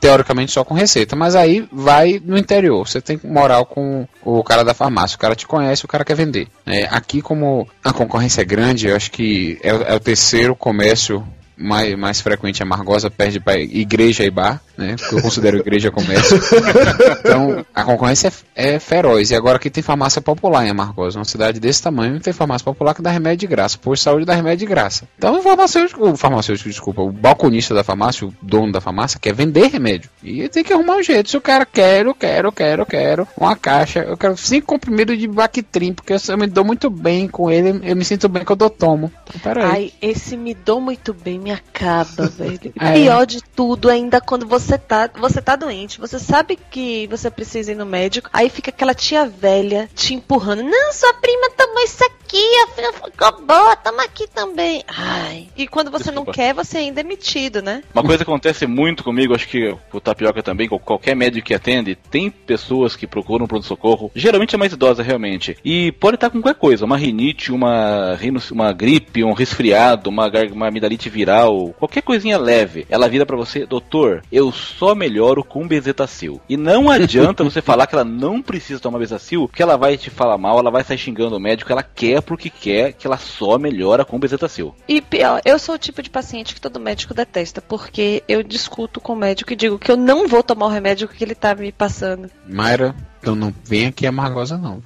teoricamente, só com receita. Mas aí vai no interior. Você tem moral com o cara da farmácia. O cara te conhece, o cara quer vender. É, aqui, como a concorrência é grande, eu acho que é, o- é o terceiro comércio mais, mais frequente a Margosa perde para igreja e bar, né? Porque eu considero igreja comércio. então, a concorrência é, é feroz. E agora aqui tem farmácia popular em Amargosa. Uma cidade desse tamanho tem farmácia popular que dá remédio de graça. Por saúde dá remédio de graça. Então o farmacêutico, o farmacêutico, desculpa, o balconista da farmácia, o dono da farmácia, quer vender remédio. E tem que arrumar um jeito. Se o cara quer, eu quero, quero, quero, uma caixa, eu quero cinco comprimidos de Bactrim, porque eu, eu me dou muito bem com ele, eu me sinto bem quando eu tomo. Então, peraí. Ai, esse me dou muito bem, me acaba, velho. É. Pior de tudo, ainda quando você tá, você tá doente, você sabe que você precisa ir no médico, aí fica aquela tia velha te empurrando. Não, sua prima tomou isso aqui, a filha ficou boa, toma aqui também. Ai. E quando você não Desculpa. quer, você ainda é metido, né? Uma coisa que acontece muito comigo, acho que o Tapioca também, com qualquer médico que atende, tem pessoas que procuram pronto-socorro, geralmente é mais idosa realmente, e pode estar com qualquer coisa, uma rinite, uma, uma gripe, um resfriado, uma, uma amidalite viral, qualquer coisinha leve. Ela vira pra você, doutor, eu só melhoro com bezetacil. E não adianta você falar que ela não precisa tomar bezetacil, que ela vai te falar mal, ela vai sair xingando o médico, ela quer porque quer que ela só melhora com bezetacil. E pior, eu sou o tipo de paciente que todo médico detesta, porque eu discuto com o médico e digo que eu não vou tomar o remédio que ele tá me passando. Mayra, então não vem aqui a Margosa não.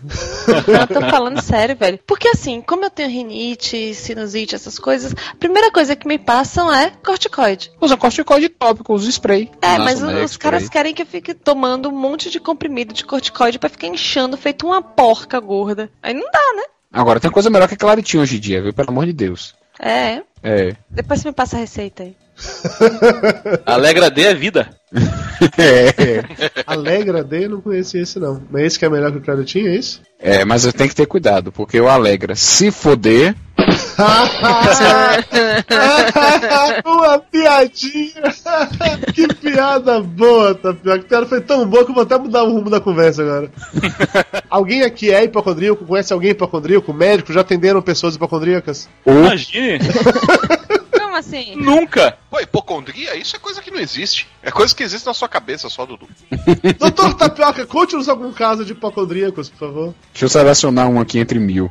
Eu tô falando sério, velho. Porque assim, como eu tenho rinite, sinusite, essas coisas, a primeira coisa que me passam é corticoide. Usa corticoide tópico, usa spray. É, Nossa, mas né, os spray. caras querem que eu fique tomando um monte de comprimido de corticoide pra ficar inchando, feito uma porca gorda. Aí não dá, né? Agora, tem coisa melhor que a Claritinha hoje em dia, viu? Pelo amor de Deus. É. É. Depois você me passa a receita aí. Alegra D é vida. é. Alegra D, eu não conhecia esse não. Mas esse que é melhor que o Claritinho, é isso? É, mas eu tenho que ter cuidado, porque o Alegra, se foder, Uma piadinha! que piada boa, Tapioca. Que piada foi tão boa que eu vou até mudar o rumo da conversa agora. alguém aqui é hipocondríaco? Conhece alguém hipocondríaco? Médico? Já atenderam pessoas hipocondríacas? Imagine. Assim? Nunca! Pô, hipocondria, isso é coisa que não existe. É coisa que existe na sua cabeça só, Dudu. Doutor Tapioca, conte-nos algum caso de hipocondríacos, por favor. deixa eu selecionar um aqui entre mil.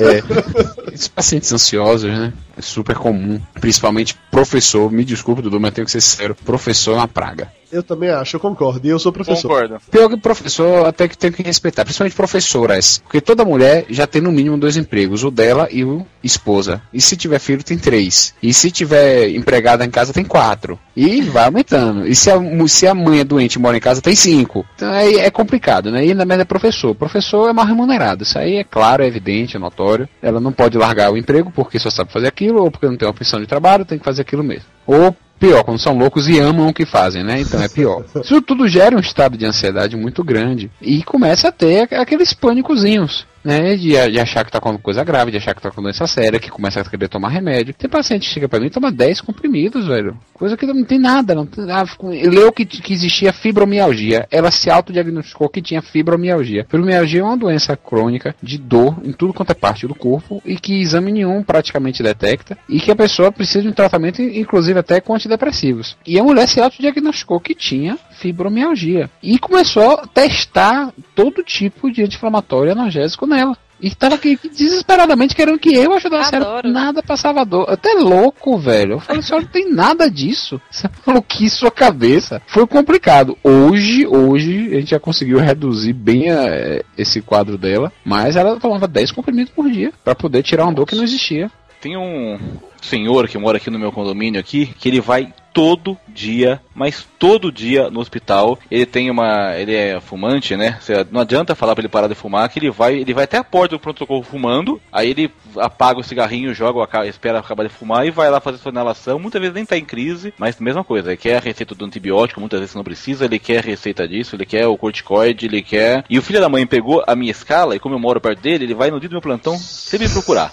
É, esses pacientes ansiosos, né? É super comum. Principalmente professor, me desculpe, Dudu, mas tenho que ser sincero. Professor é uma praga. Eu também acho, eu concordo. E eu sou professor. Concordo. Pior que professor, até que tem que respeitar, principalmente professoras. Porque toda mulher já tem no mínimo dois empregos, o dela e o esposa. E se tiver filho, tem três. E se tiver empregada em casa, tem quatro. E vai aumentando. E se a, se a mãe é doente e mora em casa, tem cinco. Então aí é complicado, né? E ainda mais é professor. Professor é mal remunerado. Isso aí é claro, é evidente, é notório. Ela não pode largar o emprego porque só sabe fazer aquilo, ou porque não tem uma opção de trabalho, tem que fazer aquilo mesmo. Ou pior, quando são loucos e amam o que fazem, né? Então é pior. Isso tudo gera um estado de ansiedade muito grande. E começa a ter aqu- aqueles pânicozinhos. Né, de, de achar que tá com coisa grave, de achar que tá com doença séria, que começa a querer tomar remédio. Tem paciente que chega pra mim e toma 10 comprimidos, velho. Coisa que não tem nada. Não tem, ah, leu que, que existia fibromialgia. Ela se autodiagnosticou que tinha fibromialgia. Fibromialgia é uma doença crônica de dor em tudo quanto é parte do corpo e que exame nenhum praticamente detecta e que a pessoa precisa de um tratamento, inclusive até com antidepressivos. E a mulher se autodiagnosticou que tinha fibromialgia e começou a testar todo tipo de anti-inflamatório analgésico nela. E tava aqui desesperadamente querendo que eu ajudasse ela. Nada passava dor. Até louco, velho. Eu falei, senhora, não tem nada disso. Você falou que sua cabeça. Foi complicado. Hoje, hoje, a gente já conseguiu reduzir bem eh, esse quadro dela. Mas ela tomava 10 comprimidos por dia. pra poder tirar uma dor que não existia. Tem um senhor que mora aqui no meu condomínio aqui, que ele vai todo dia, mas todo dia no hospital. Ele tem uma, ele é fumante, né? Não adianta falar pra ele parar de fumar, que ele vai, ele vai até a porta do pronto-socorro fumando, aí ele apaga o cigarrinho, joga, espera acabar de fumar e vai lá fazer sua inalação. Muitas vezes nem tá em crise, mas mesma coisa, ele quer a receita do antibiótico, muitas vezes não precisa, ele quer a receita disso, ele quer o corticoide, ele quer. E o filho da mãe pegou a minha escala e como eu moro perto dele, ele vai no dia do meu plantão sempre me procurar.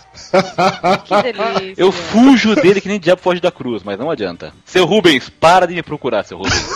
Que delícia. Eu fujo dele que nem diabo foge da cruz, mas não adianta. Seu Rubens, para de me procurar, seu Rubens.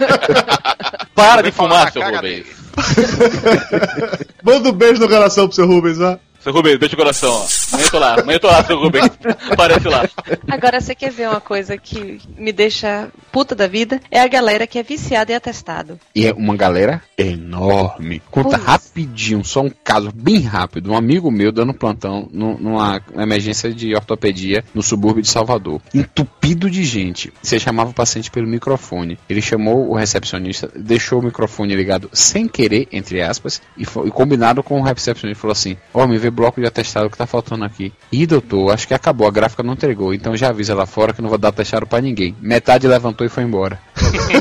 para de fumar, seu Rubens. Manda um beijo no coração pro seu Rubens, vá. Seu Rubens, beijo no coração, ó. Amanhã eu tô lá, amanhã eu tô lá, seu Rubens. Aparece lá. Agora, você quer ver uma coisa que me deixa puta da vida? É a galera que é viciada em atestado. E é uma galera enorme. Conta Pois. rapidinho, só um caso bem rápido. Um amigo meu dando plantão nu- numa emergência de ortopedia no subúrbio de Salvador. Entupido de gente. Você chamava o paciente pelo microfone. Ele chamou o recepcionista, deixou o microfone ligado sem querer, entre aspas, e, fo- e combinado com o recepcionista. Falou assim: Ó, me vê bloco de atestado que tá faltando aqui. Ih, doutor, acho que acabou, a gráfica não entregou. Então já avisa lá fora que não vou dar atestado pra ninguém. Metade levantou e foi embora.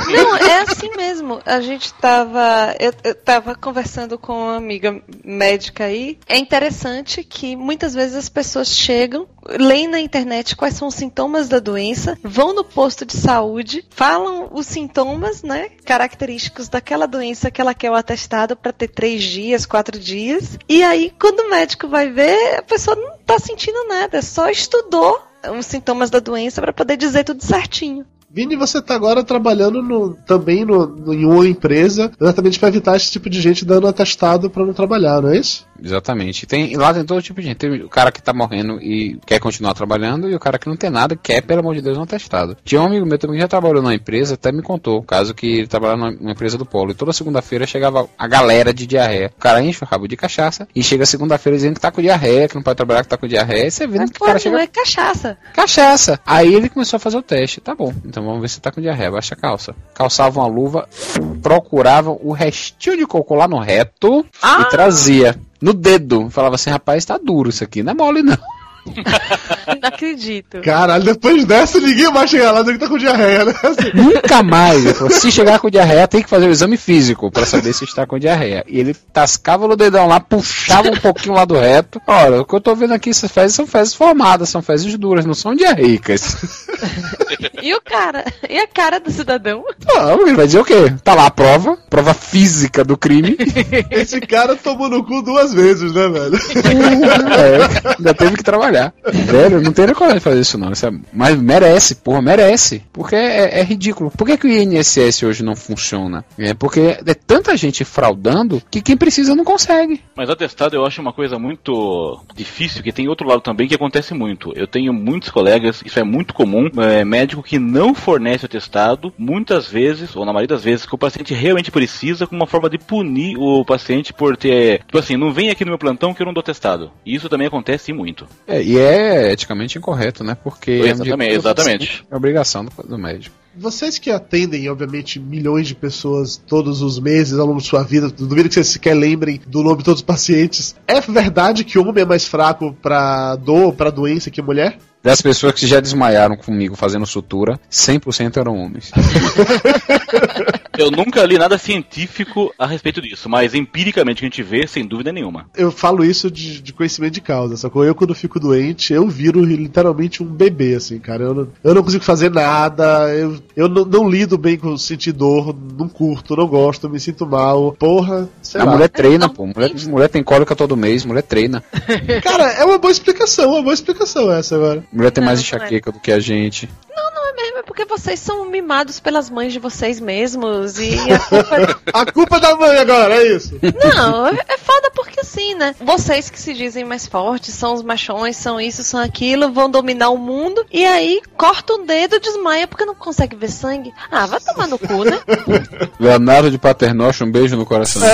Não, é assim mesmo. A gente tava. Eu, eu tava conversando com uma amiga médica aí. É interessante que muitas vezes as pessoas chegam, leem na internet quais são os sintomas da doença, vão no posto de saúde, falam os sintomas, né? Característicos daquela doença que ela quer o atestado para ter três dias, quatro dias. E aí, quando o médico vai ver, a pessoa não tá sentindo nada, só estudou os sintomas da doença para poder dizer tudo certinho. Vini, você tá agora trabalhando no- também no, no- em uma empresa, exatamente para evitar esse tipo de gente dando atestado para não trabalhar, não é isso? Exatamente. Tem, lá tem todo tipo de gente. Tem o cara que tá morrendo e quer continuar trabalhando, e o cara que não tem nada, quer, pelo amor de Deus, um atestado. Tinha um amigo meu também que já trabalhou numa empresa, até me contou o caso que ele trabalhava numa- empresa do Polo. E toda segunda-feira chegava a galera de diarreia. O cara enche o rabo de cachaça e chega segunda-feira dizendo que tá com diarreia, que não pode trabalhar, que tá com diarreia. E você vendo Mas, que o cara não chega. é cachaça. Cachaça! Aí ele começou a fazer o teste. Tá bom, então vamos ver se tá com diarreia. Baixa a calça. Calçava uma luva, procurava o restinho de cocô lá no reto Ah! e trazia no dedo. Falava assim, rapaz, tá duro isso aqui, não é mole não. Não acredito. Caralho, depois dessa ninguém mais chega lá que tá com diarreia, né? Assim, Nunca mais. Se chegar com diarreia, tem que fazer o exame físico pra saber se está com diarreia. E ele tascava no dedão lá, puxava um pouquinho lá do reto. Olha, o que eu tô vendo aqui, essas fezes são fezes formadas, são fezes duras, não são diarreicas. E o cara? E a cara do cidadão? Não, ele vai dizer o quê? Tá lá a prova, prova física do crime. esse cara tomou no cu duas vezes, né, velho? É, ainda teve que trabalhar. Velho, não tem nem coragem de fazer isso não. Isso é- mas merece, porra, merece. Porque é, é ridículo. Por que, que o INSS hoje não funciona? É porque é tanta gente fraudando que quem precisa não consegue. Mas atestado eu acho uma coisa muito difícil, que tem outro lado também que acontece muito. Eu tenho muitos colegas, isso é muito comum, é, médico que não fornece atestado, muitas vezes, ou na maioria das vezes, que o paciente realmente precisa, como uma forma de punir o paciente por ter. Tipo assim, não vem aqui no meu plantão que eu não dou atestado. E isso também acontece muito. É, e é eticamente incorreto, né? Porque é Exatamente, do exatamente. É obrigação do, do médico. Vocês que atendem, obviamente, milhões de pessoas todos os meses ao longo de sua vida, duvido que vocês sequer lembrem do nome de todos os pacientes. É verdade que homem é mais fraco pra dor, pra doença que mulher? Das pessoas que já desmaiaram comigo fazendo sutura, 100% eram homens. Eu nunca li nada científico a respeito disso, mas empiricamente que a gente vê, sem dúvida nenhuma. Eu falo isso de, de conhecimento de causa, sacou? Eu, quando fico doente, eu viro literalmente um bebê, assim, cara. Eu não, eu não consigo fazer nada, eu, eu não, não lido bem com sentir dor, não curto, não gosto, me sinto mal. Porra, sei a lá. mulher treina, pô. Mulher, mulher tem cólica todo mês, mulher treina. Cara, é uma boa explicação, uma boa explicação essa agora. Mulher tem mais Não, não é. enxaqueca do que a gente. Não, não é mesmo, é porque vocês são mimados pelas mães de vocês mesmos e a culpa A culpa é da mãe agora, é isso. Não, é é foda porque assim, né? Vocês que se dizem mais fortes, são os machões, são isso, são aquilo, vão dominar o mundo e aí corta um dedo, desmaia porque não consegue ver sangue. Ah, vai tomar no cu, né? Leonardo de Paternoste, um beijo no coração.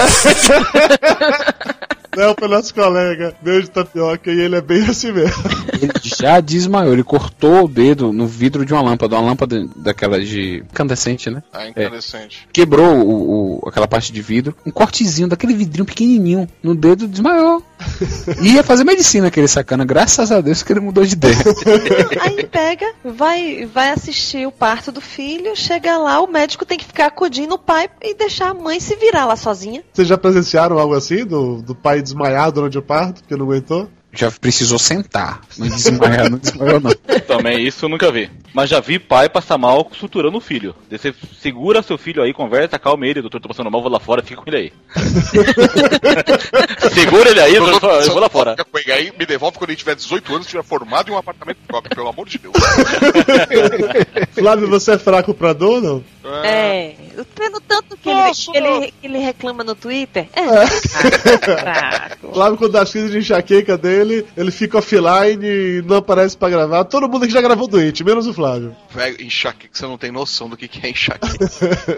Não, foi nosso colega, meu de tapioca, e ele é bem assim mesmo. Ele já desmaiou, ele cortou o dedo no vidro de uma lâmpada, uma lâmpada daquela de incandescente, né? Ah, interessante. Quebrou o, o- aquela parte de vidro, um cortezinho daquele vidrinho pequenininho no dedo, desmaiou. Ia fazer medicina aquele sacana, graças a Deus que ele mudou de ideia. Aí pega, vai, vai assistir o parto do filho, chega lá, o médico tem que ficar acudindo o pai e deixar a mãe se virar lá sozinha. Vocês já presenciaram algo assim, do, do pai desmaiar durante o parto, porque não aguentou? Já precisou sentar, mas desmaiar não desmaiou não. Também isso eu nunca vi. Mas já vi pai passar mal suturando o filho. Daí Você segura seu filho aí, conversa, calma ele, doutor, tô passando mal, vou lá fora, fica com ele aí. segura ele aí, doutor, eu vou lá fora. Fica com ele aí, me devolve quando ele tiver 18 anos e estiver formado em um apartamento próprio, pelo amor de Deus. Flávio, você é fraco pra dor não? É, eu treino tanto que ele, Nossa, ele, que ele reclama no Twitter. É, fraco. Flávio, quando dá as crises de enxaqueca dele, ele fica offline e não aparece pra gravar. Todo mundo aqui já gravou doente, menos o Flávio. Velho, enxaqueca, você não tem noção do que, que é enxaqueca.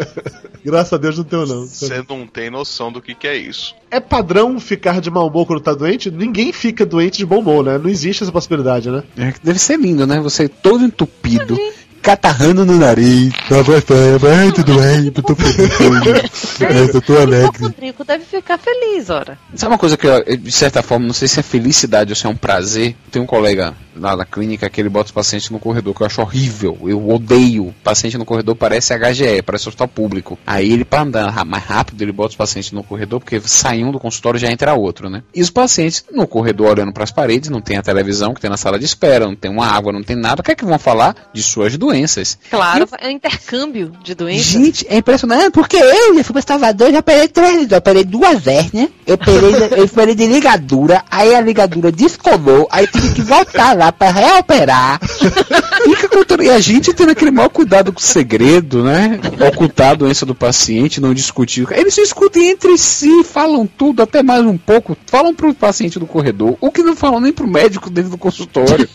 Graças a Deus não tenho, não. Você não tem noção do que, que é isso. É padrão ficar de mau humor quando tá doente? Ninguém fica doente de bom humor, né? Não existe essa possibilidade, né? É, deve ser lindo, né? Você todo entupido, catarrando no nariz. Tá, vai, vai, vai, tudo bem, tô feliz. É, eu tô O alegre. Rodrigo deve ficar feliz, ora. Sabe uma coisa que, eu, de certa forma, não sei se é felicidade ou se é um prazer. Tem um colega lá na clínica que ele bota os pacientes no corredor, que eu acho horrível. Eu odeio. Paciente no corredor parece HGE, parece hospital público. Aí ele, pra andar mais rápido, ele bota os pacientes no corredor, porque sai um do consultório e já entra outro, né? E os pacientes no corredor olhando pras paredes, não tem a televisão que tem na sala de espera, não tem uma água, não tem nada. O que é que vão falar? De suas doenças. Claro, é um intercâmbio de doenças. Gente, é impressionante, porque eu já fui pra Salvador, já operei três, já operei duas hérnias, eu operei, eu operei de ligadura, aí a ligadura descolou, aí tive que voltar lá pra reoperar. Fica contando. E a gente tendo aquele maior cuidado com o segredo, né? Ocultar a doença do paciente, não discutir. Eles discutem entre si, falam tudo, até mais um pouco. Falam pro paciente do corredor, o que não falam nem pro médico dentro do consultório.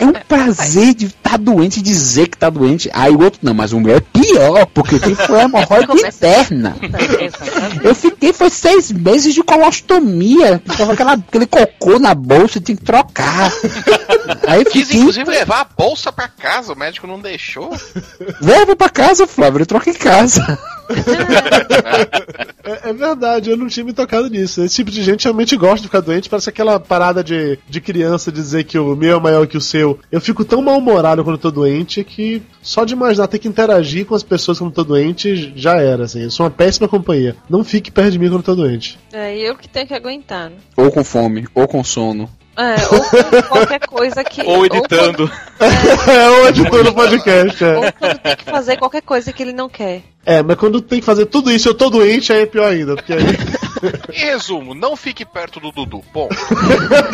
é um prazer de estar doente e dizer que tá doente. Aí o outro, não, mas o meu é pior, porque tem foi hemorroide interna. Eu fiquei, foi seis meses de colostomia. Ficava aquela, aquele cocô na bolsa e tinha que trocar. Aí Quis fiquei, inclusive levar a bolsa pra casa, o médico não deixou. leva pra casa, Flávio, ele troca em casa. É, é verdade, eu não tinha me tocado nisso. Esse tipo de gente realmente gosta de ficar doente. Parece aquela parada de, de criança dizer que o meu é maior que o seu. Eu fico tão mal-humorado quando eu tô doente que só de imaginar ter que interagir com as pessoas quando eu tô doente já era, assim. Eu sou uma péssima companhia. Não fique perto de mim quando eu tô doente. É eu que tenho que aguentar, né? Ou com fome, ou com sono. É, ou qualquer coisa que. Ou editando. é, ou editor do podcast, Ou é. quando tem que fazer qualquer coisa que ele não quer. É, mas quando tem que fazer tudo isso, eu tô doente, aí é pior ainda, porque aí. Em resumo, não fique perto do Dudu. Ponto.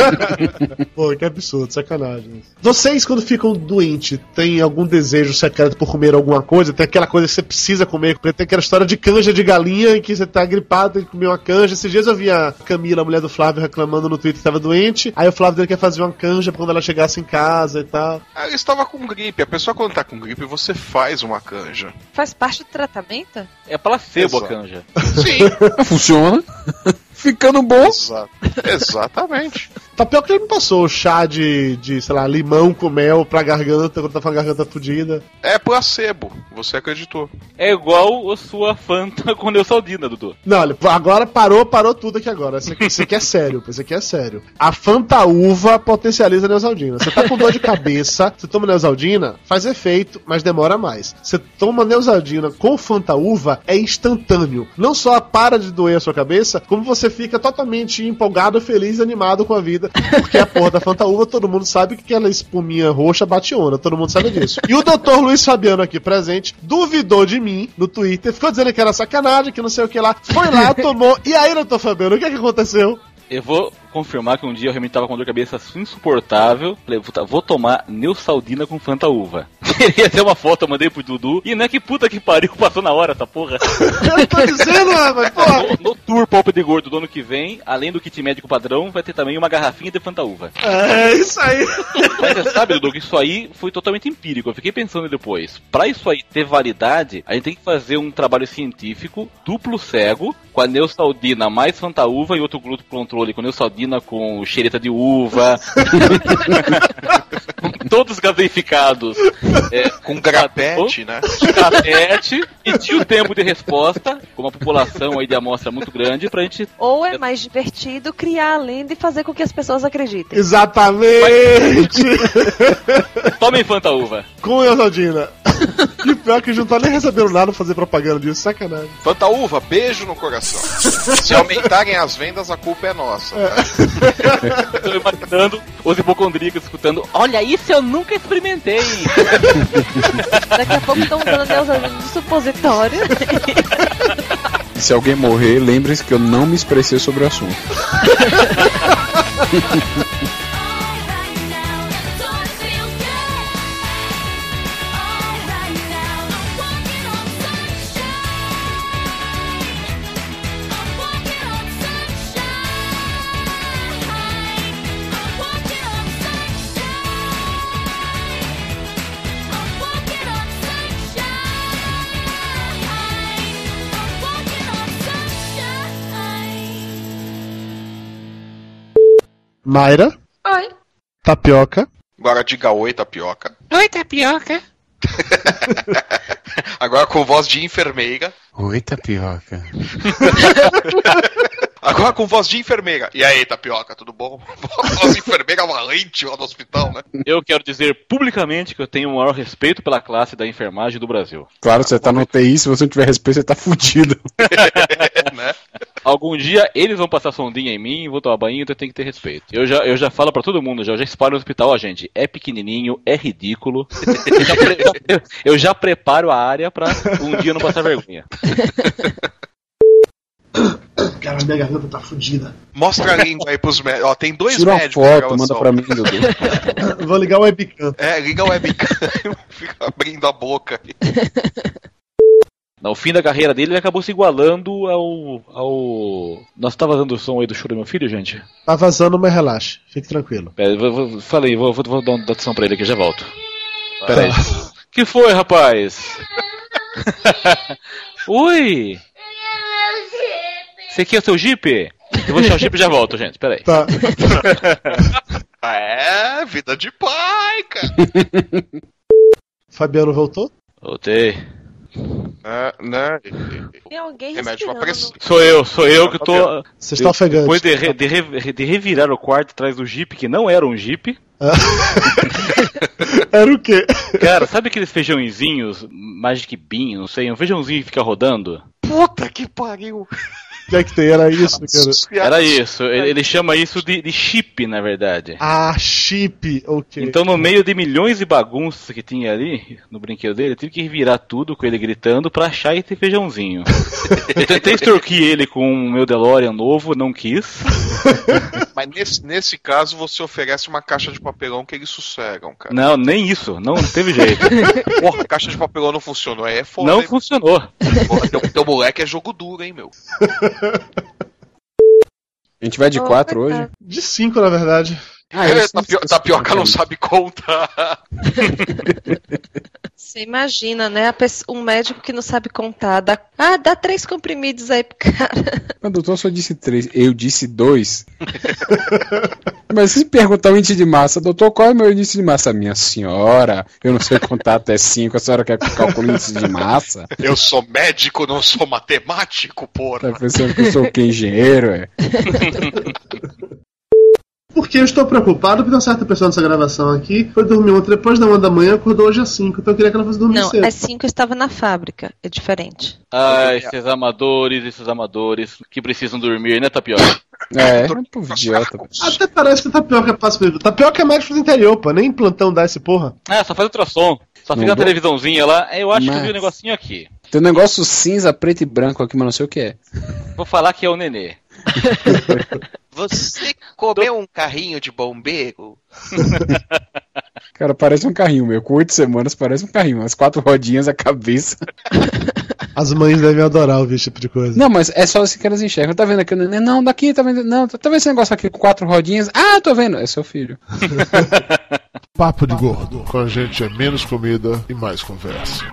Pô, que absurdo, sacanagem. Vocês, quando ficam doentes, têm algum desejo secreto por comer alguma coisa? Tem aquela coisa que você precisa comer? Porque tem aquela história de canja de galinha em que você tá gripado, tem que comer uma canja. Esses dias eu vi a Camila, a mulher do Flávio, reclamando no Twitter que tava doente. Aí o Flávio dele quer fazer uma canja pra quando ela chegasse em casa e tal. Ah, Eu estava com gripe. A pessoa quando tá com gripe, você faz uma canja. Faz parte do tratamento? É placebo a Exato. canja. Sim, Funciona. Ficando bom. exa exatamente. Tapioca já me passou chá de, de, sei lá, limão com mel pra garganta, quando tá com a garganta fodida. É placebo. Você acreditou. É igual a sua Fanta com Neusaldina, Dudu. Não, olha, agora parou, parou tudo aqui agora. Isso aqui, isso aqui é sério, isso aqui é sério. A Fanta Uva potencializa a Neosaldina. Você tá com dor de cabeça, você toma Neosaldina, faz efeito, mas demora mais. Você toma Neosaldina com Fanta Uva, é instantâneo. Não só para de doer a sua cabeça, como você fica totalmente empolgado, feliz e animado com a vida. Porque a porra da Fanta Uva, todo mundo sabe que aquela espuminha roxa bate onda, todo mundo sabe disso. E o Dr. Luiz Fabiano aqui presente duvidou de mim no Twitter, ficou dizendo que era sacanagem, que não sei o que lá. Foi lá, tomou. E aí, Dr. Fabiano, o que é que aconteceu? Eu vou confirmar que um dia eu realmente tava com dor de cabeça insuportável. Falei, vou, vou tomar Neusaldina com Fanta Uva. Queria ter uma foto, eu mandei pro Dudu. E não é que puta que pariu, passou na hora essa porra. Eu tô dizendo, rapaz, porra. No, no Tour Pop de Gordo do ano que vem, além do kit médico padrão, vai ter também uma garrafinha de Fanta Uva. É isso aí. Mas você sabe, Dudu, que isso aí foi totalmente empírico. Eu fiquei pensando depois. Pra isso aí ter validade, a gente tem que fazer um trabalho científico duplo cego, com a Neusaldina mais Fanta Uva e outro grupo controle com Neusaldina com xereta de uva. Todos gaseificados. É, Com grapete, né? grapete, medir o tempo de resposta, com uma população aí de amostra muito grande, pra gente Ou é mais divertido criar a lenda e fazer com que as pessoas acreditem? Exatamente. Tomem Fanta Uva. com Neosaldina. E pior que a gente não tá nem recebendo nada pra fazer propaganda disso, sacanagem. Fanta uva, beijo no coração. Se aumentarem as vendas, a culpa é nossa. Eu tô imaginando os hipocondríacos escutando, olha isso eu nunca experimentei. Daqui a pouco estão usando Neusaldina de supositório. E se alguém morrer, lembre-se que eu não me expressei sobre o assunto. Mayra, Oi. Tapioca, Agora diga oi, tapioca. Oi, tapioca. Agora com voz de enfermeira. Oi, tapioca. Agora com voz de enfermeira. E aí, tapioca, tudo bom? voz de enfermeira valente lá no hospital, né? Eu quero dizer publicamente que eu tenho o maior respeito pela classe da enfermagem do Brasil. Claro, você tá no TI, se você não tiver respeito, você tá fudido. né? Algum dia eles vão passar sondinha em mim, vou tomar banho, então eu tenho que ter respeito. Eu já, eu já falo pra todo mundo, já, eu já espalho no hospital, ó, gente, é pequenininho, é ridículo. Eu já, pre- eu- eu já preparo a área pra um dia não passar vergonha. Cara, minha garganta tá fudida. Mostra a língua aí pros médicos. Ó, tem dois Tira uma médicos na foto, manda pra mim, Dudu. Vou ligar o webcam. É, liga o webcam fica abrindo a boca. No fim da carreira dele, ele acabou se igualando ao. ao... Nossa, tá vazando o som aí do choro do meu filho, gente? Tá vazando, mas relaxe. Fique tranquilo. Pera, vou, vou, falei, vou, vou, vou dar uma atenção pra ele aqui, já volto. Pera aí. que foi, rapaz? Oi! Você quer o seu Jeep? Eu vou deixar o Jeep e já volto, gente. Pera aí. Tá. É, vida de pai, cara. Fabiano voltou? Voltei. É, né? Tem alguém Remédio pra pressão. Sou eu, sou eu que tô. Você está ofegante. Depois de, re- de re- de revirar o quarto atrás do Jeep, que não era um Jeep. Era o quê? Cara, sabe aqueles feijãozinhos, Magic Bean, não sei, um feijãozinho que fica rodando? Puta que pariu. O que é que tem? Era isso, cara. Era isso, ele, chama isso de, de chip, na verdade. Ah, chip. Ok. Então, no meio de milhões de bagunças que tinha ali, no brinquedo dele, eu tive que revirar tudo com ele gritando pra achar esse feijãozinho. eu tentei extorquir ele com o meu DeLorean novo, não quis. Mas nesse, nesse caso você oferece uma caixa de papelão que eles sossegam, cara. Não, nem isso, não teve jeito. Porra, a caixa de papelão não funcionou. Aí é foda. Não hein? funcionou. Porra, teu, teu moleque é jogo duro, hein, meu. A gente vai de Oh, quatro coitado. hoje? De cinco, na verdade. Ah, É, sempre tapio- esqueço tapioca não sabe contar. Você imagina, né? pessoa- um médico que não sabe contar. Dá, ah, dá três comprimidos aí pro cara. Mas doutor só disse três, eu disse dois. Mas se perguntar o índice de massa, doutor, qual é o meu índice de massa? Minha senhora, eu não sei contar até cinco, a senhora quer que calcule o índice de massa? Eu sou médico, não sou matemático, porra. Tá pensando que eu sou o que, engenheiro, é? Porque eu estou preocupado porque uma certa pessoa nessa gravação aqui foi dormir ontem depois da uma da manhã acordou hoje às 5. Então eu queria que ela fosse dormir Não, cedo. às cinco eu estava na fábrica. É diferente. Ah, esses amadores, esses amadores que precisam dormir, né, Tapioca? É, é um povo idiota. Até parece que Tapioca passa por Tapioca é médico do interior, pô. Nem plantão dá esse porra. Ah, só faz ultrassom. Só fica na televisãozinha lá. Eu acho que eu vi Mas- um negocinho aqui. Tem um negócio cinza, preto e branco aqui, mas não sei o que é. Vou falar que é o nenê. Você comeu um carrinho de bombeiro? Cara, parece um carrinho meu. Com oito semanas parece um carrinho. As quatro rodinhas, a cabeça. As mães devem adorar ouvir esse tipo de coisa. Não, mas é só assim que elas enxergam. Tá vendo aqui? Não, daqui, tá vendo? Não, tá vendo esse negócio aqui com quatro rodinhas? Ah, tô vendo. É seu filho. Papo de Gordo. Com a gente é menos comida e mais conversa.